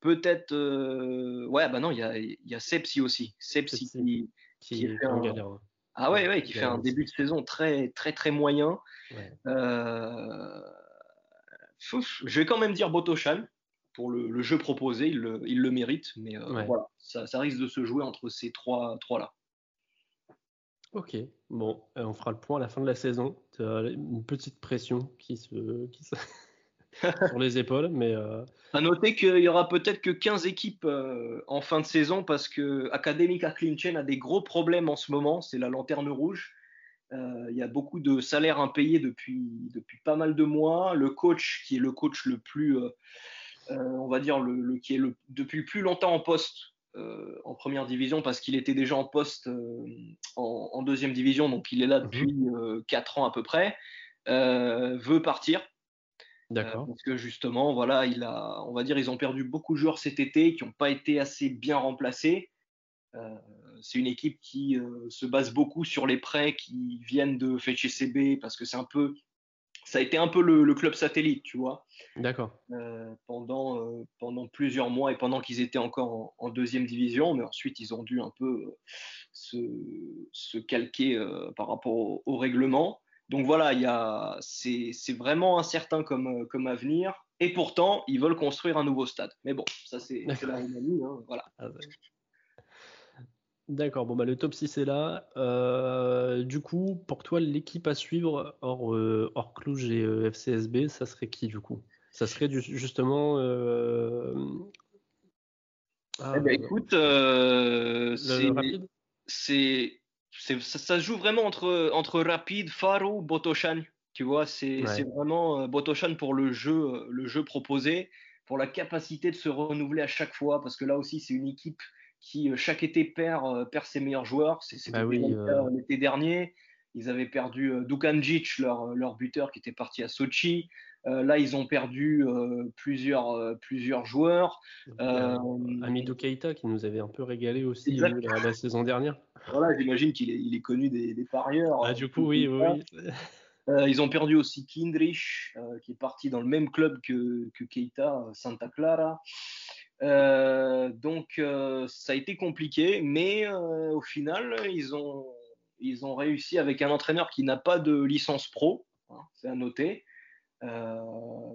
peut-être, ouais, bah non, il y a, y a Sepsi aussi, Sepsi qui, qui, fait un, galère. Ah ouais, ouais, qui fait un début de saison très, très, très moyen. Euh, je vais quand même dire Botoshan pour le, jeu proposé, il le, mérite, mais euh, voilà, ça, risque de se jouer entre ces trois, trois là. Ok, bon, euh, on fera le point à la fin de la saison. Une petite pression qui se, [LAUGHS] sur les épaules, mais. Euh... À noter qu'il y aura peut-être que 15 équipes en fin de saison parce que Academic Clinchen a des gros problèmes en ce moment. C'est la lanterne rouge. Euh, il y a beaucoup de salaires impayés depuis, pas mal de mois. Le coach, qui est le coach le plus, euh, euh, on va dire, le, qui est le, depuis le plus longtemps en poste en première division, parce qu'il était déjà en poste en, deuxième division, donc il est là mhm. depuis 4 ans à peu près, veut partir. D'accord. parce que justement, voilà, il a, on va dire, ils ont perdu beaucoup de joueurs cet été qui n'ont pas été assez bien remplacés. Euh, c'est une équipe qui euh, se base beaucoup sur les prêts qui viennent de FCB parce que c'est un peu ça a été un peu le, club satellite, tu vois. D'accord. Euh, pendant, pendant plusieurs mois et pendant qu'ils étaient encore en, deuxième division, mais ensuite ils ont dû un peu se, se, calquer par rapport au, règlement. Donc voilà, c'est, vraiment incertain comme, comme avenir. Et pourtant, ils veulent construire un nouveau stade. Mais bon, ça c'est, la Roumanie. Hein, voilà. Ah, bah D'accord, bon bah le top 6 est là. Euh, du coup, pour toi, l'équipe à suivre hors, euh, hors Cluj et euh, FCSB, ça serait qui du coup? Ça serait du, justement. Ah, eh ben, écoute, c'est, ça, ça, joue vraiment entre, entre Rapid, Faro, Botoshan. Tu vois, c'est, vraiment Botoshan pour le jeu, le jeu proposé, pour la capacité de se renouveler à chaque fois, parce que là aussi, c'est une équipe qui euh, chaque été perd, euh, perd ses meilleurs joueurs. C'était bah euh. l'été dernier. Ils avaient perdu Dukanjic, leur, leur buteur, qui était parti à Sochi. là, ils ont perdu plusieurs, plusieurs joueurs. Amidou Keita, qui nous avait un peu régalé aussi la, saison dernière. Voilà, j'imagine qu'il est, il est, connu des, des parieurs. Ah, du coup, oui, oui. [LAUGHS] ils ont perdu aussi Kindrich, qui est parti dans le même club que, que Keita, Santa Clara. Donc ça a été compliqué, mais au final, ils ont, ils ont réussi avec un entraîneur qui n'a pas de licence pro, hein, c'est à noter. Euh,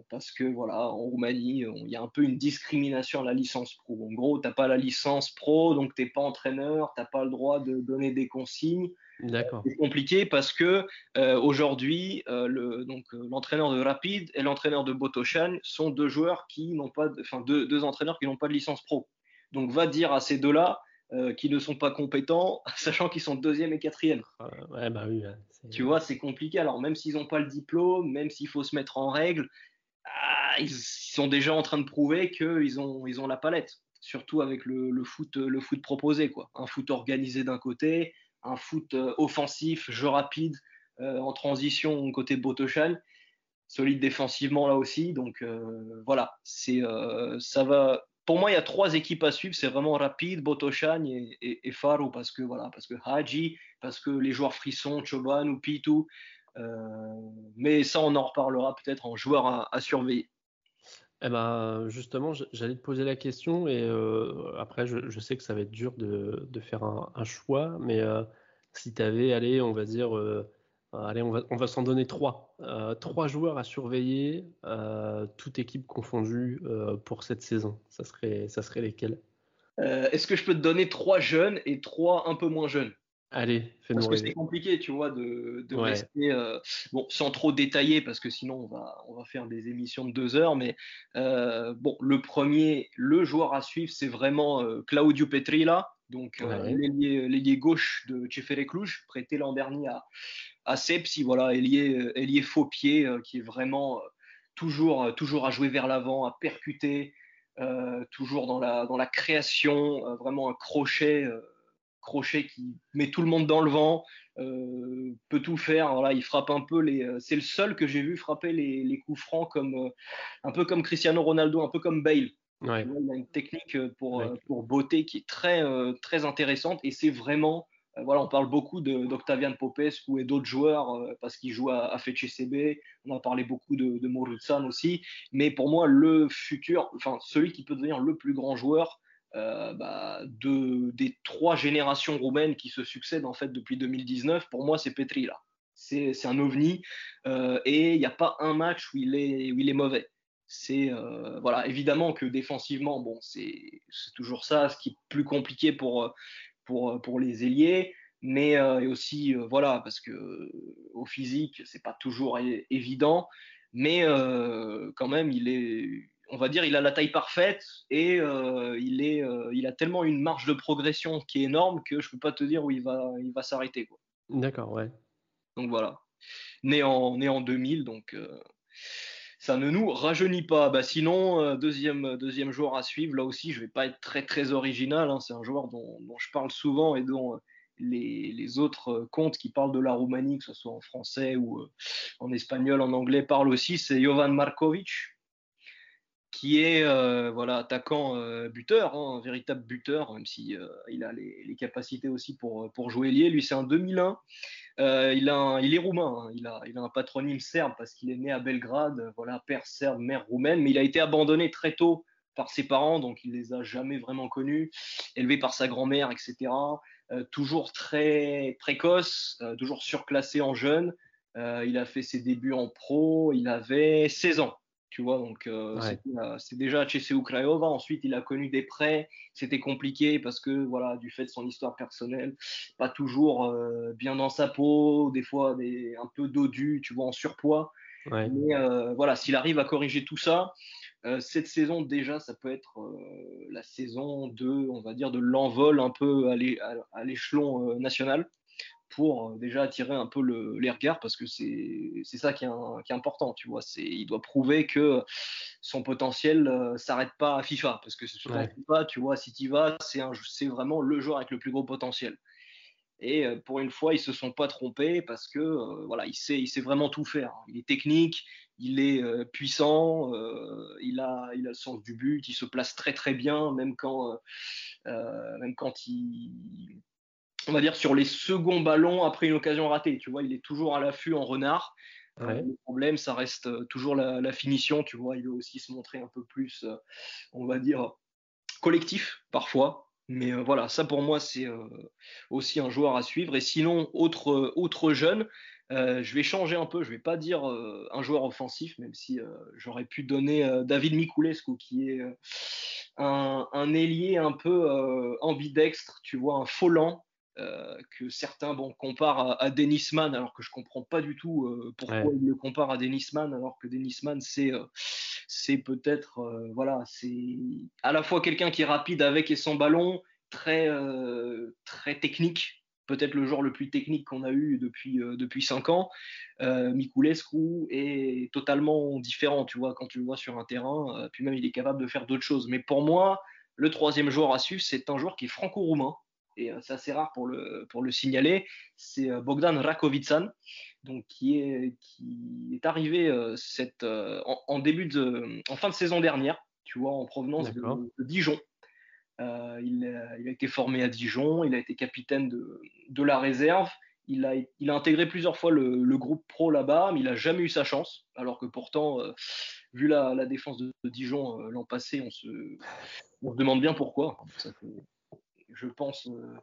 parce que voilà, en Roumanie, il y a un peu une discrimination à la licence pro. En gros, tu n'as pas la licence pro, donc tu n'es pas entraîneur, tu n'as pas le droit de donner des consignes. D'accord. C'est compliqué parce que euh, aujourd'hui, euh, l'entraîneur de Rapid et l'entraîneur de Botoshan sont deux joueurs qui n'ont pas, enfin deux, deux entraîneurs qui n'ont pas de licence pro. Donc va dire à ces deux-là, euh, qui ne sont pas compétents, [LAUGHS] sachant qu'ils sont deuxième et quatrième. ouais, bah oui, tu vois, c'est compliqué. Alors, même s'ils n'ont pas le diplôme, même s'il faut se mettre en règle, ah, ils sont déjà en train de prouver qu'ils ont, ils ont la palette. Surtout avec le, foot, le foot proposé. Quoi. Un foot organisé d'un côté, un foot euh, offensif, jeu rapide, euh, en transition côté Botochan solide défensivement là aussi. Donc voilà, c'est ça va pour moi, il y a trois équipes à suivre. C'est vraiment Rapide, Botoshan et, Faro parce que voilà, parce que Haji, parce que les joueurs frissons, Choban ou Pitou. Euh, mais ça, on en reparlera peut-être en joueur à, surveiller. Eh ben, justement, j'allais te poser la question et euh, après, je, sais que ça va être dur de, faire un, choix, mais euh, si tu avais, allez, on va dire allez, on va, s'en donner trois. Euh, trois joueurs à surveiller, euh, toute équipe confondue pour cette saison. Ça serait, ça serait lesquels? Est-ce que je peux te donner trois jeunes et trois un peu moins jeunes? Allez, fais-nous Parce que c'est compliqué, tu vois, de, rester, bon, sans trop détailler, parce que sinon on va, on va faire des émissions de deux heures. Mais bon, le premier, le joueur à suivre, c'est vraiment Claudio Petrilla, donc l'ailier gauche de Cefere Cluj, prêté l'an dernier à, à Sepsi, voilà, ailier, faux pied, euh, qui est vraiment euh, toujours, euh, toujours à jouer vers l'avant, à percuter, toujours dans la, dans la création, vraiment un crochet, crochet qui met tout le monde dans le vent, peut tout faire. Voilà, il frappe un peu les. C'est le seul que j'ai vu frapper les, coups francs comme un peu comme Cristiano Ronaldo, un peu comme Bale. Il a une technique pour, pour beauté qui est très, très intéressante et c'est vraiment voilà, on parle beaucoup d'Octavian Popescu et d'autres joueurs euh, parce qu'ils jouent à, à FCB. On a parlé beaucoup de, de aussi. Mais pour moi, le futur, enfin celui qui peut devenir le plus grand joueur euh, bah, de, des trois générations roumaines qui se succèdent en fait depuis 2019, pour moi, c'est Petri là. C'est un ovni et il n'y a pas un match où il est, où il est mauvais c'est voilà évidemment que défensivement bon c'est toujours ça ce qui est plus compliqué pour pour, euh, pour les ailiers, mais euh, aussi, euh, voilà, parce que au physique, c'est pas toujours évident, mais quand même, il est, on va dire, il a la taille parfaite et il, est, il a tellement une marge de progression qui est énorme que je peux pas te dire où il va, il va s'arrêter. D'accord, ouais. Donc voilà. Né en, né en 2000, donc ça ne nous rajeunit pas. Bah, sinon, euh, deuxième, deuxième joueur à suivre, là aussi, je ne vais pas être très original. Hein. C'est un joueur dont, je parle souvent et dont euh, les, autres euh, comptes qui parlent de la Roumanie, que ce soit en français ou en espagnol, en anglais, parlent aussi. C'est Jovan Markovic, qui est voilà, attaquant buteur, hein, un véritable buteur, même s'il il a les, capacités aussi pour, pour jouer lié. Lui, c'est un 2001. Euh, il, a il est roumain, hein. il, a, il, a, un patronyme serbe parce qu'il est né à Belgrade, voilà, père serbe, mère roumaine, mais il a été abandonné très tôt par ses parents, donc il les a jamais vraiment connus, élevé par sa grand-mère, etc. Euh, toujours très précoce, euh, toujours surclassé en jeune. il a fait ses débuts en pro, il avait 16 ans tu vois. Donc, euh, euh, c'est déjà CSU Craiova. Ensuite, il a connu des prêts. C'était compliqué parce que, voilà, du fait de son histoire personnelle, pas toujours euh, bien dans sa peau, des fois des, un peu dodu, tu vois, en surpoids. Mais voilà, s'il arrive à corriger tout ça, cette saison, déjà, ça peut être la saison de, on va dire, de l'envol un peu à l'échelon national pour euh, déjà attirer un peu les regards parce que c'est ça qui est, qui est, important, tu vois. Il doit prouver que son potentiel ne euh, s'arrête pas à FIFA parce que sur FIFA, tu vois, si tu vas, c'est vraiment le joueur avec le plus gros potentiel. Et euh, pour une fois, ils se sont pas trompés parce que voilà, il sait, il sait vraiment tout faire. Il est technique, il est puissant, il a, il a le sens du but, il se place très très bien, même quand, même quand il, on va dire, sur les seconds ballons après une occasion ratée. Tu vois, il est toujours à l'affût en renard. Euh, le problème, ça reste euh, toujours la, finition. Tu vois, il veut aussi se montrer un peu plus, euh, on va dire, collectif parfois. Mais voilà, ça pour moi, c'est aussi un joueur à suivre. Et sinon, autre, autre jeune, je vais changer un peu. Je vais pas dire un joueur offensif, même si j'aurais pu donner David Mikulescu, qui est un, un, ailier un peu ambidextre, tu vois, un faux euh, que certains bon, comparent à, à Dennisman, alors que je comprends pas du tout euh, pourquoi ils le comparent à Dennisman, alors que Dennisman, c'est euh, c'est peut-être, voilà, c'est à la fois quelqu'un qui est rapide avec et sans ballon, très, très technique, peut-être le joueur le plus technique qu'on a eu depuis, depuis 5 ans. Euh, Mikulescu est totalement différent, tu vois, quand tu le vois sur un terrain, puis même il est capable de faire d'autres choses. Mais pour moi, le troisième joueur à suivre, c'est un joueur qui est franco-roumain, et euh, c'est assez rare pour le, pour le signaler, c'est euh, Bogdan Rakovitsan, donc qui est, qui est arrivé euh, cette, en, début de, en fin de saison dernière, tu vois, en provenance de, Dijon. il, il, a été formé à Dijon, il a été capitaine de, de la réserve. Il a, il a, intégré plusieurs fois le, le groupe pro là-bas, mais il n'a jamais eu sa chance. Alors que pourtant, vu la, la, défense de, Dijon l'an passé, on se, on se demande bien pourquoi. Ça fait, je pense, euh,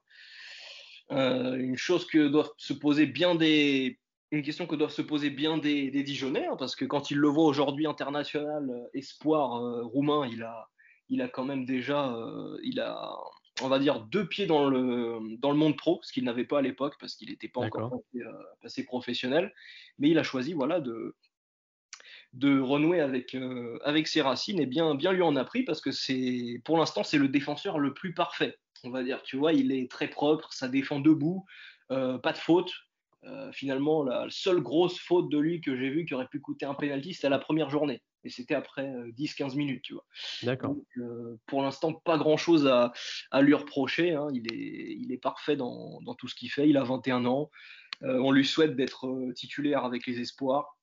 euh, une chose que doivent se poser bien des, une question que doivent se poser bien des, des Dijonais, hein, parce que quand il le voit aujourd'hui international, euh, espoir roumain, il a, il a quand même déjà, il a, on va dire, deux pieds dans le, dans le monde pro, ce qu'il n'avait pas à l'époque, parce qu'il n'était pas encore passé, professionnel. Mais il a choisi, voilà, de, de renouer avec, avec ses racines et bien, bien lui en a pris, parce que c'est, pour l'instant, c'est le défenseur le plus parfait on va dire. Tu vois, il est très propre, ça défend debout, euh, pas de faute. Euh, finalement, la seule grosse faute de lui que j'ai vue qui aurait pu coûter un penalty, c'était la première journée. Et c'était après 10-15 euh, minutes, tu vois. D'accord. pour l'instant, pas grand-chose à, lui reprocher. Hein. Il, est, il est parfait dans, dans tout ce qu'il fait. Il a 21 ans. on lui souhaite d'être titulaire avec les espoirs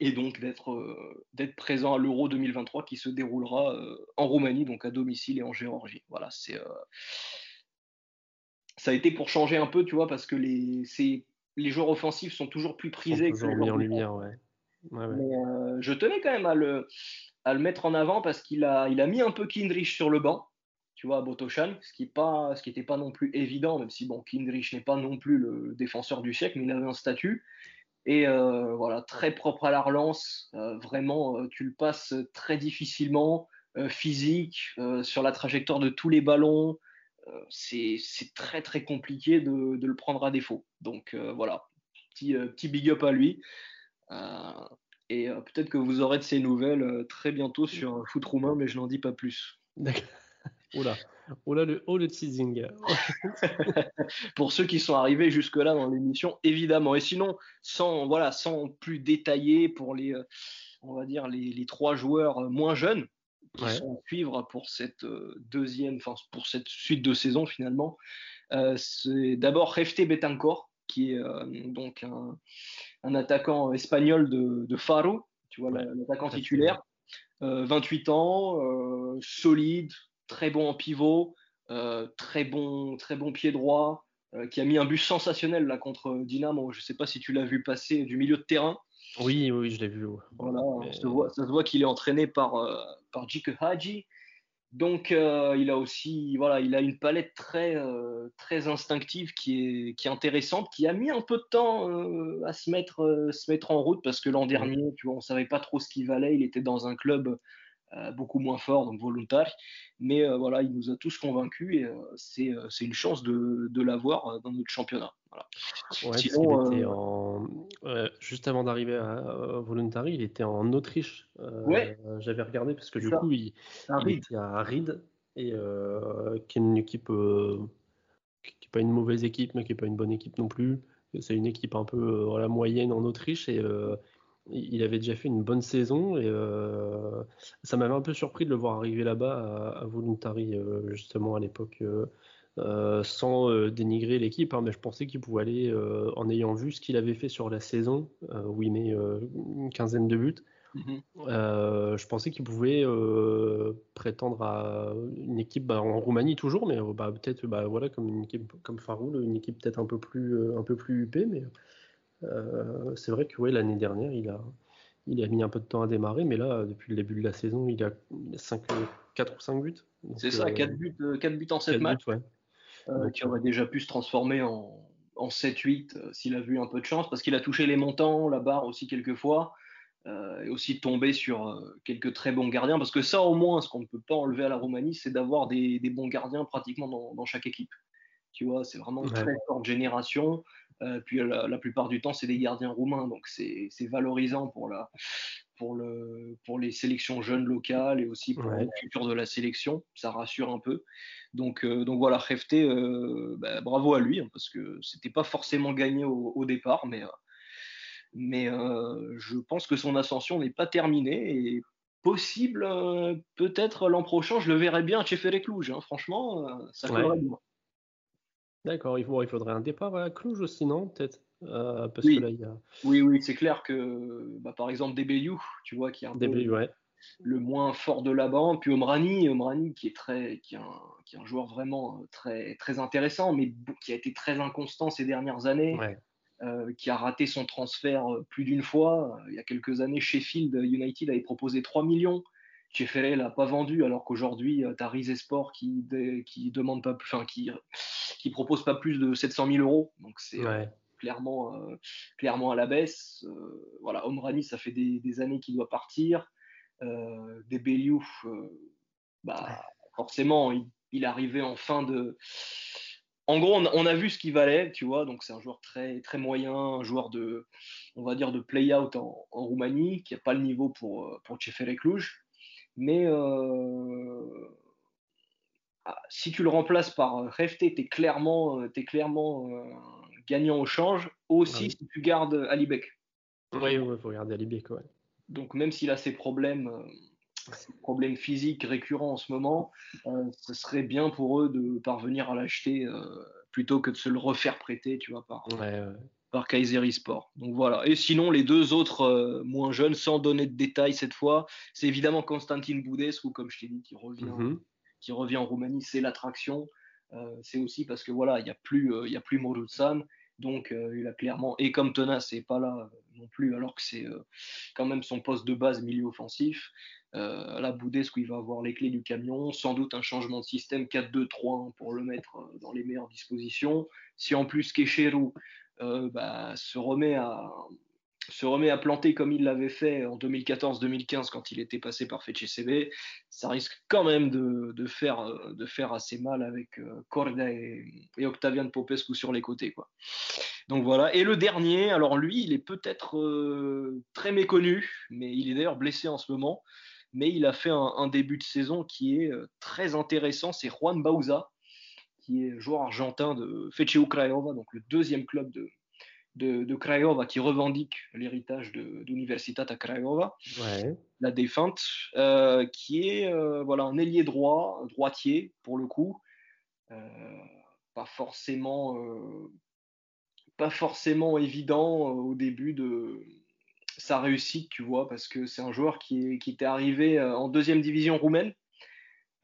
et donc d'être présent à l'Euro 2023 qui se déroulera en Roumanie, donc à domicile et en Géorgie. Voilà, c'est ça a été pour changer un peu, tu vois, parce que les, les joueurs offensifs sont toujours plus prisés. Toujours que mis en lumière, ouais. Mais, euh, je tenais quand même à le, à le mettre en avant parce qu'il a, il a mis un peu Kindrich sur le banc, tu vois, à Botoshan, ce qui n'était pas, pas non plus évident, même si bon, Kindrich n'est pas non plus le défenseur du siècle, mais il avait un statut. Et euh, voilà, très propre à la relance, euh, vraiment, tu le passes très difficilement, physique, sur la trajectoire de tous les ballons, euh, c'est très très compliqué de, le prendre à défaut. Donc euh, voilà, petit, euh, petit big up à lui. et peut-être que vous aurez de ces nouvelles très bientôt sur Foot Roumain, mais je n'en dis pas plus. D'accord. Oula, Oula le, oh, le teasing. [LAUGHS] Pour ceux qui sont arrivés jusque-là dans l'émission, évidemment. Et sinon, sans, voilà, sans plus détailler pour les, on va dire, les, les trois joueurs moins jeunes, qui sont à suivre pour cette euh, deuxième, enfin pour cette suite de saison finalement. Euh, c'est d'abord Refte Betancor, qui est euh, donc un, un, attaquant espagnol de, de Faro, tu vois, l'attaquant titulaire. 28 ans, solide, très bon en pivot, très, bon, très bon pied droit, qui a mis un but sensationnel là contre Dynamo. Je ne sais pas si tu l'as vu passer du milieu de terrain. Oui, oui, je l'ai vu. Voilà, ça se voit, voit qu'il est entraîné par, euh, par Jike Haji. Donc, euh, il a aussi, voilà, il a une palette très, euh, très instinctive qui est, qui est intéressante, qui a mis un peu de temps à se mettre, se mettre en route parce que l'an dernier, tu vois, on savait pas trop ce qu'il valait. Il était dans un club euh, beaucoup moins fort, donc volontaire. Mais euh, voilà, il nous a tous convaincus et euh, c'est une chance de, de l'avoir dans notre championnat. juste avant d'arriver à, Voluntary, il était en Autriche. ouais. J'avais regardé parce que du coup, il, était à Ried, et, qui est une équipe qui n'est pas une mauvaise équipe, mais qui n'est pas une bonne équipe non plus. C'est une équipe un peu la moyenne en Autriche et il avait déjà fait une bonne saison et euh, ça m'avait un peu surpris de le voir arriver là-bas à, Voluntary euh, justement à l'époque euh, sans dénigrer l'équipe, hein, mais je pensais qu'il pouvait aller en ayant vu ce qu'il avait fait sur la saison où il met une quinzaine de buts. Mm-hmm. je pensais qu'il pouvait prétendre à une équipe bah, en Roumanie toujours, mais bah, peut-être bah, voilà comme une équipe comme Faroul, une équipe peut-être un peu plus un peu plus huppée, mais euh, c'est vrai que ouais, l'année dernière, il a, il a mis un peu de temps à démarrer, mais là, depuis le début de la saison, il a 5, 4 ou 5 buts. C'est ça, 4 buts, 4 buts en 7 matchs. qui aurait déjà pu se transformer en, en 7-8 s'il a vu un peu de chance, parce qu'il a touché les montants, la barre aussi quelques fois. et aussi tomber sur quelques très bons gardiens, parce que ça au moins, ce qu'on ne peut pas enlever à la Roumanie, c'est d'avoir des, des, bons gardiens pratiquement dans, dans chaque équipe. Tu vois, c'est vraiment une très forte génération. Euh, puis la, plupart du temps, c'est des gardiens roumains, donc c'est valorisant pour, la, pour, le, pour les sélections jeunes locales et aussi pour le futur de la sélection. Ça rassure un peu. Donc, euh, donc voilà, Hefté, euh, bah, bravo à lui, hein, parce que c'était pas forcément gagné au, départ, mais, mais je pense que son ascension n'est pas terminée et possible, peut-être l'an prochain, je le verrai bien à Tcheferek-Cluj. Hein. franchement, ça ferait bien. D'accord, il, il faudrait un départ à Cluj aussi, non Peut-être euh, parce oui. que là, il y a... oui, oui, c'est clair que, bah, par exemple, Debeyou, tu vois, qui est un peu le moins fort de la bande, puis Omrani, Omrani qui est très, qui est un, qui est un joueur vraiment euh, très, très intéressant, mais qui a été très inconstant ces dernières années, euh, qui a raté son transfert plus d'une fois. Il y a quelques années, Sheffield United avait proposé 3 millions. Chefferé l'a pas vendu, alors qu'aujourd'hui, tu as Rize Sport qui, qui demande pas, enfin, qui, qui propose pas plus de 700 000 euros. Donc c'est clairement, euh, clairement à la baisse. Euh, voilà, Omrani, ça fait des, années qu'il doit partir. Euh, des Beliouf, bah, forcément, il, il arrivait en fin de. En gros, on, a vu ce qu'il valait, tu vois. Donc c'est un joueur très très moyen, un joueur de, on va dire de play-out en, Roumanie, qui n'a pas le niveau pour pour Cluj. Mais euh, ah, si tu le remplaces par euh, Refté, tu es clairement, euh, es clairement gagnant au change. Aussi, si tu gardes Alibek. Oui, il faut garder Alibek. Ouais. Donc, même s'il a ses problèmes, problèmes physiques récurrents en ce moment, ce serait bien pour eux de parvenir à l'acheter plutôt que de se le refaire prêter, tu vois, par, ouais, par Kayseri Sport. Donc voilà. Et sinon, les deux autres euh, moins jeunes, sans donner de détails cette fois, c'est évidemment Constantin Boudescu, comme je t'ai dit, qui revient, mhm. qui revient en Roumanie, c'est l'attraction. Euh, c'est aussi parce que voilà, il n'y a plus, euh, il y a plus donc il a clairement et comme Tenas n'est pas là non plus, alors que c'est quand même son poste de base milieu offensif. là, Boudescu, il va avoir les clés du camion, sans doute un changement de système 4-2-3 pour le mettre dans les meilleures dispositions. Si en plus Kecheru euh, bah, se, remet à, se remet à planter comme il l'avait fait en 2014-2015 quand il était passé par FCB, ça risque quand même de, faire, euh, de faire assez mal avec euh, Corda et, Octavian Popescu sur les côtés. Quoi. Donc voilà. Et le dernier, alors lui, il est peut-être très méconnu, mais il est d'ailleurs blessé en ce moment. Mais il a fait un, début de saison qui est très intéressant. C'est Juan Bauza, qui est joueur argentin de Feceu Craiova, donc le deuxième club de, de, Craiova qui revendique l'héritage d'Universitat Craiova, la défunte, euh, qui est euh, voilà, un ailier droit, droitier pour le coup, euh, pas, forcément, pas forcément évident au début de sa réussite, tu vois, parce que c'est un joueur qui, qui était arrivé en deuxième division roumaine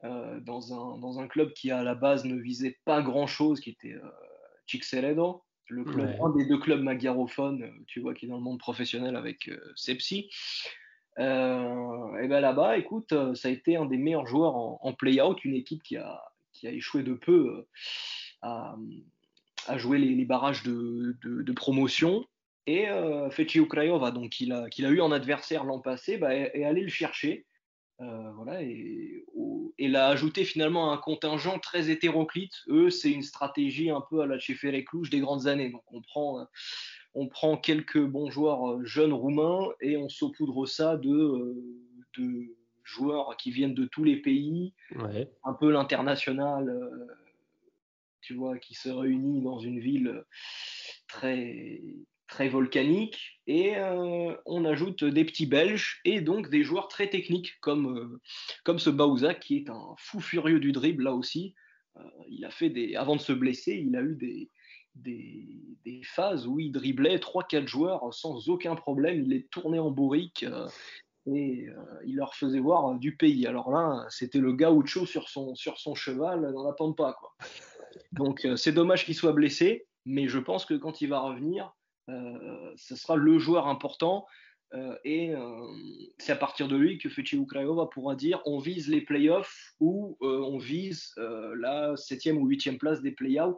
euh, dans, un, dans, un, club qui à la base ne visait pas grand chose, qui était euh, le club, un des deux clubs magyarophones, euh, tu vois, qui est dans le monde professionnel avec euh, Sepsi. et ben là-bas, écoute, ça a été un des meilleurs joueurs en, play-out, une équipe qui a, qui a échoué de peu à, à, jouer les, barrages de, de, promotion. Et Feci Ukrayova, donc il a, qu'il a eu en adversaire l'an passé, bah, est allé le chercher. Euh, voilà, et, et, l'a ajouté finalement un contingent très hétéroclite. Eux, c'est une stratégie un peu à la Cluj des grandes années. Donc on prend, on prend quelques bons joueurs euh, jeunes roumains et on saupoudre ça de, euh, de joueurs qui viennent de tous les pays, un peu l'international, tu vois, qui se réunit dans une ville très très volcanique, et euh, on ajoute des petits Belges et donc des joueurs très techniques comme, euh, comme ce Bauza qui est un fou furieux du dribble là aussi. Euh, il a fait des, avant de se blesser, il a eu des, des, phases où il driblait 3-4 joueurs sans aucun problème, il les tournait en bourrique et il leur faisait voir du pays. Alors là, c'était le gaucho sur son, sur son cheval dans la pampa. Quoi. Donc c'est dommage qu'il soit blessé, mais je pense que quand il va revenir, ce sera le joueur important. et c'est à partir de lui que Feci Ukrajova pourra dire on vise les playoffs ou on vise la septième ou huitième place des play-outs.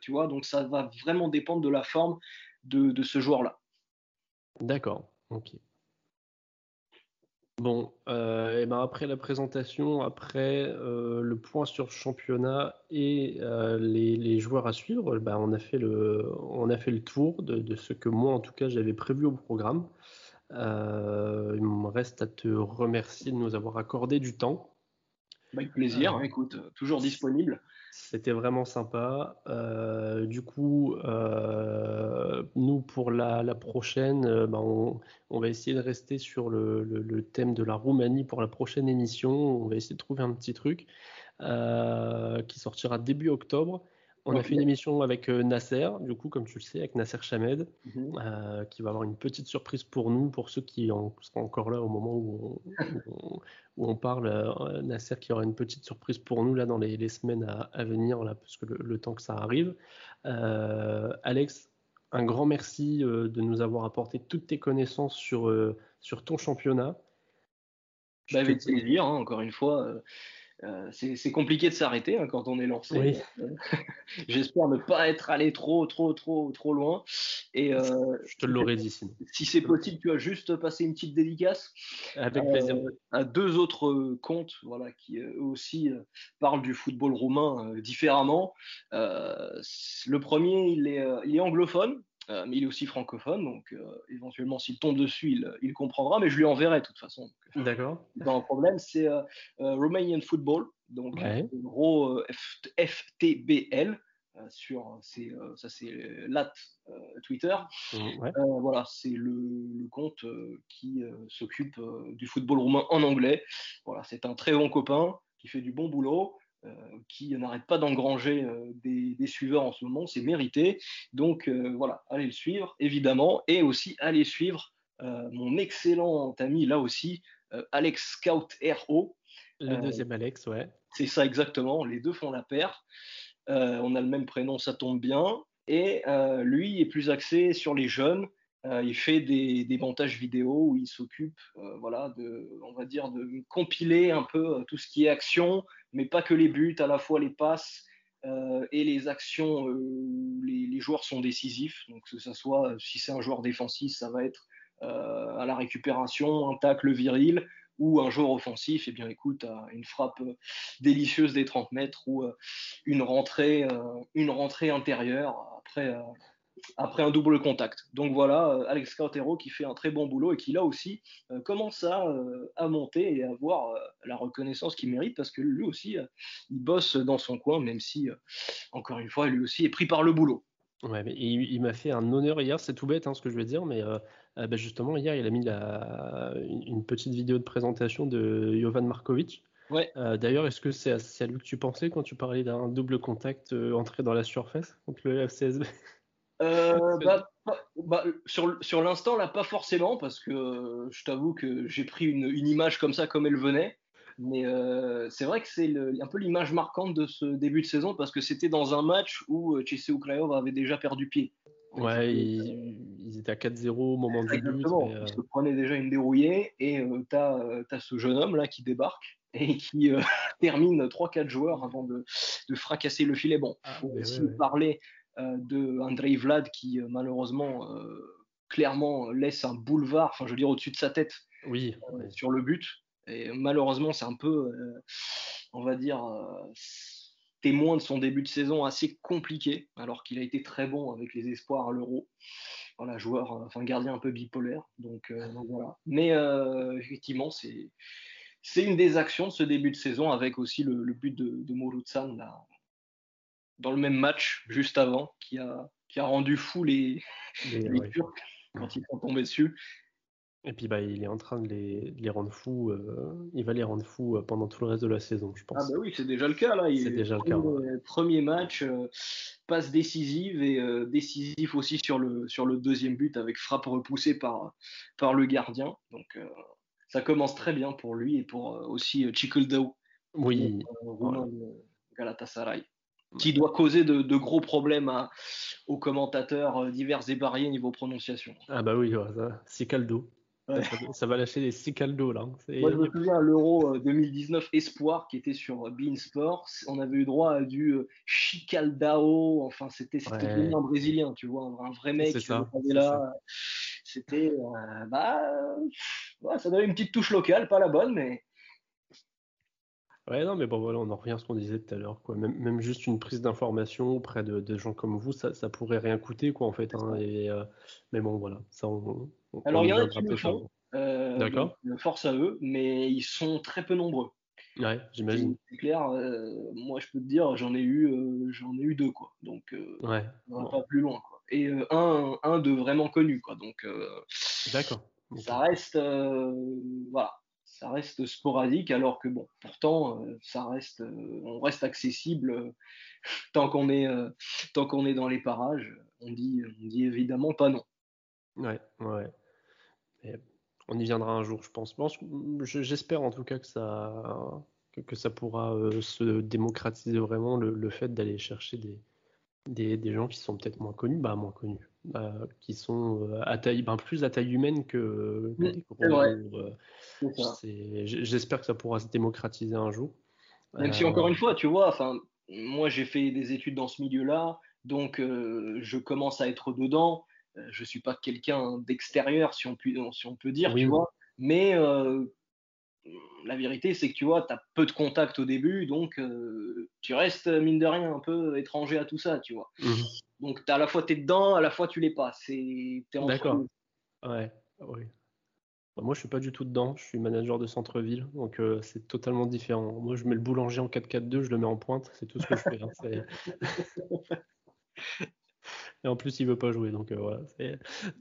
tu vois, donc ça va vraiment dépendre de la forme de, de ce joueur-là. D'accord, ok. Bon, euh, et ben après la présentation, après euh, le point sur le championnat et euh, les, joueurs à suivre, ben on, a fait le, on a fait le tour de, ce que moi, en tout cas, j'avais prévu au programme. il me reste à te remercier de nous avoir accordé du temps. Avec plaisir, écoute, toujours disponible. C'était vraiment sympa. Euh, du coup, euh, nous, pour la, prochaine, euh, ben, on, va essayer de rester sur le, thème de la Roumanie pour la prochaine émission. On va essayer de trouver un petit truc qui sortira début octobre. On a fait une émission avec euh, Nasser, du coup, comme tu le sais, avec Nasser Chamed, mhm. euh, qui va avoir une petite surprise pour nous, pour ceux qui en, seront encore là au moment où on, [LAUGHS] parle. Euh, Nasser qui aura une petite surprise pour nous là dans les, semaines à, venir, là, parce que le, temps que ça arrive. Alex, un grand merci de nous avoir apporté toutes tes connaissances sur, sur ton championnat. Bah, avec plaisir, hein, encore une fois. Euh, c'est compliqué de s'arrêter hein, quand on est lancé. Euh, [LAUGHS] j'espère ne pas être allé trop, trop, trop, trop loin. Et euh, je te l'aurais dit. Si c'est possible, tu as juste passé une petite dédicace. Avec plaisir. À deux autres comptes, voilà, qui eux aussi parlent du football roumain différemment. le premier, il est, il est anglophone. Euh, mais il est aussi francophone, donc euh, éventuellement s'il tombe dessus, il, comprendra, mais je lui enverrai de toute façon. D'accord. Pas un problème, c'est euh, Romanian Football, donc gros FTBL. sur ça c'est lat Twitter mmh, voilà c'est le, compte qui s'occupe du football roumain en anglais voilà c'est un très bon copain qui fait du bon boulot euh, qui n'arrête pas d'engranger euh, des, suiveurs en ce moment, c'est mérité. Donc euh, voilà, allez le suivre, évidemment, et aussi allez suivre mon excellent ami, là aussi, Alex Scout RO. Le deuxième Alex, ouais. C'est ça exactement, les deux font la paire. on a le même prénom, ça tombe bien. Et lui est plus axé sur les jeunes. Il fait des, montages vidéo où il s'occupe, voilà, de, on va dire, de compiler un peu tout ce qui est action, mais pas que les buts, à la fois les passes euh, et les actions euh, où les, joueurs sont décisifs. Donc que ce soit, si c'est un joueur défensif, ça va être euh, à la récupération, un tacle viril, ou un joueur offensif, et eh bien écoute, une frappe délicieuse des 30 mètres ou une rentrée, une rentrée intérieure après après un double contact. Donc voilà, euh, Alex Cartero qui fait un très bon boulot et qui là aussi euh, commence à, euh, à, monter et à avoir la reconnaissance qu'il mérite parce que lui aussi, il bosse dans son coin, même si, encore une fois, lui aussi est pris par le boulot. Ouais, mais il, m'a fait un honneur hier, c'est tout bête hein, ce que je veux dire, mais bah, justement, hier, il a mis la, une petite vidéo de présentation de Jovan Markovic. Ouais. D'ailleurs, est-ce que c'est à, lui que tu pensais quand tu parlais d'un double contact entré dans la surface contre le FCSB euh, [LAUGHS] bah, bah, sur, sur l'instant, là, pas forcément, parce que euh, je t'avoue que j'ai pris une, une, image comme ça, comme elle venait. Mais euh, c'est vrai que c'est un peu l'image marquante de ce début de saison, parce que c'était dans un match où Chese Ukraov avait déjà perdu pied. Ouais, ils, étaient à 4-0 au moment du but. Ils se prenaient déjà une dérouillée, et tu as, ce jeune homme là qui débarque [LAUGHS] et qui [LAUGHS] termine 3-4 joueurs avant de, de, fracasser le filet. Bon, ah, aussi parler euh, de Andrei Vlad qui euh, malheureusement euh, clairement laisse un boulevard, enfin je veux dire au-dessus de sa tête, oui, sur le but. Et malheureusement, c'est un peu, on va dire, témoin de son début de saison assez compliqué, alors qu'il a été très bon avec les espoirs à l'Euro. Voilà, joueur, enfin gardien un peu bipolaire. Donc, voilà. Mais effectivement, c'est c'est une des actions de ce début de saison avec aussi le, but de, de Morutsan là, dans le même match juste avant qui a, qui a rendu fou les, [LAUGHS] les, Turcs quand ils sont tombés dessus. Et puis bah, il est en train de les, les rendre fous. Euh, il va les rendre fous euh, pendant tout le reste de la saison, je pense. Ah bah oui, c'est déjà le cas là. C'est déjà le cas. Premier match, euh, passe décisive et décisif aussi sur le, sur le deuxième but avec frappe repoussée par, par le gardien. Donc ça commence très bien pour lui et pour aussi Chikuldao. Oui. Galatasaray qui doit causer de, gros problèmes aux commentateurs euh, divers et variés niveau prononciation. Ah bah oui, c'est caldo. Ça, va lâcher les Cicaldo là. Hein. Moi je me souviens l'Euro 2019 Espoir qui était sur Bein Sports. On avait eu droit à du Chicaldao. Enfin c'était un brésilien, tu vois, un vrai mec. Ça, là. C'était bah ça donnait une petite touche locale, pas la bonne, mais Ouais, non, mais bon, voilà, on en revient à ce qu'on disait tout à l'heure, quoi. Même, même, juste une prise d'information auprès de, gens comme vous, ça, ça, pourrait rien coûter, quoi, en fait. Hein, et, euh, mais bon, voilà, ça, on, Alors, il y en a qui le font. Euh, D'accord. Force à eux, mais ils sont très peu nombreux. Ouais, j'imagine. C'est clair. Euh, moi, je peux te dire, j'en ai eu, j'en ai eu deux, quoi. Donc, ouais. on va pas plus loin, quoi. Et un, un de vraiment connu, quoi. Donc, D'accord. Ça reste, voilà ça reste sporadique, alors que bon, pourtant, euh, ça reste, euh, on reste accessible euh, [LAUGHS] tant qu'on est, tant qu'on est dans les parages. On dit, on dit évidemment pas non. Ouais, ouais. on y viendra un jour, je pense. J'espère en tout cas que ça, que, ça pourra se démocratiser vraiment le fait d'aller chercher des, des, des, gens qui sont peut-être moins connus, bah moins connus, bah, qui sont à taille, ben, plus à taille humaine que, que des euh, J'espère que ça pourra se démocratiser un jour. Même si encore une fois, tu vois, enfin, moi j'ai fait des études dans ce milieu-là, donc euh, je commence à être dedans. Je suis pas quelqu'un d'extérieur, si on peut, si on peut dire, tu vois. Mais la vérité, c'est que tu vois, tu as peu de contacts au début, donc euh, tu restes, mine de rien, un peu étranger à tout ça, tu vois. Mhm. Donc, à la fois, tu es dedans, à la fois, tu l'es pas. D'accord. Ouais, oui. Bah, moi, je suis pas du tout dedans. Je suis manager de centre-ville, donc euh, c'est totalement différent. Moi, je mets le boulanger en 4-4-2, je le mets en pointe, c'est tout ce que je fais. Hein. [LAUGHS] [LAUGHS] Et en plus, il veut pas jouer, donc euh, voilà.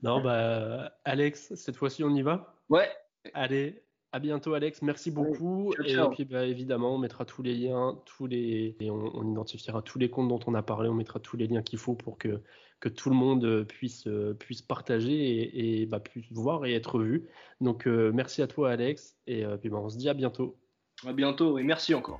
Non, bah, Alex, cette fois-ci, on y va? Ouais. Allez, à bientôt Alex, merci beaucoup. Et puis bah, évidemment, on mettra tous les liens, tous les, et on, identifiera tous les comptes dont on a parlé, on mettra tous les liens qu'il faut pour que, que tout le monde puisse, puisse partager et, bah, puisse voir et être vu. Donc euh, merci à toi Alex et euh, puis bah, on se dit à bientôt. À bientôt et merci encore.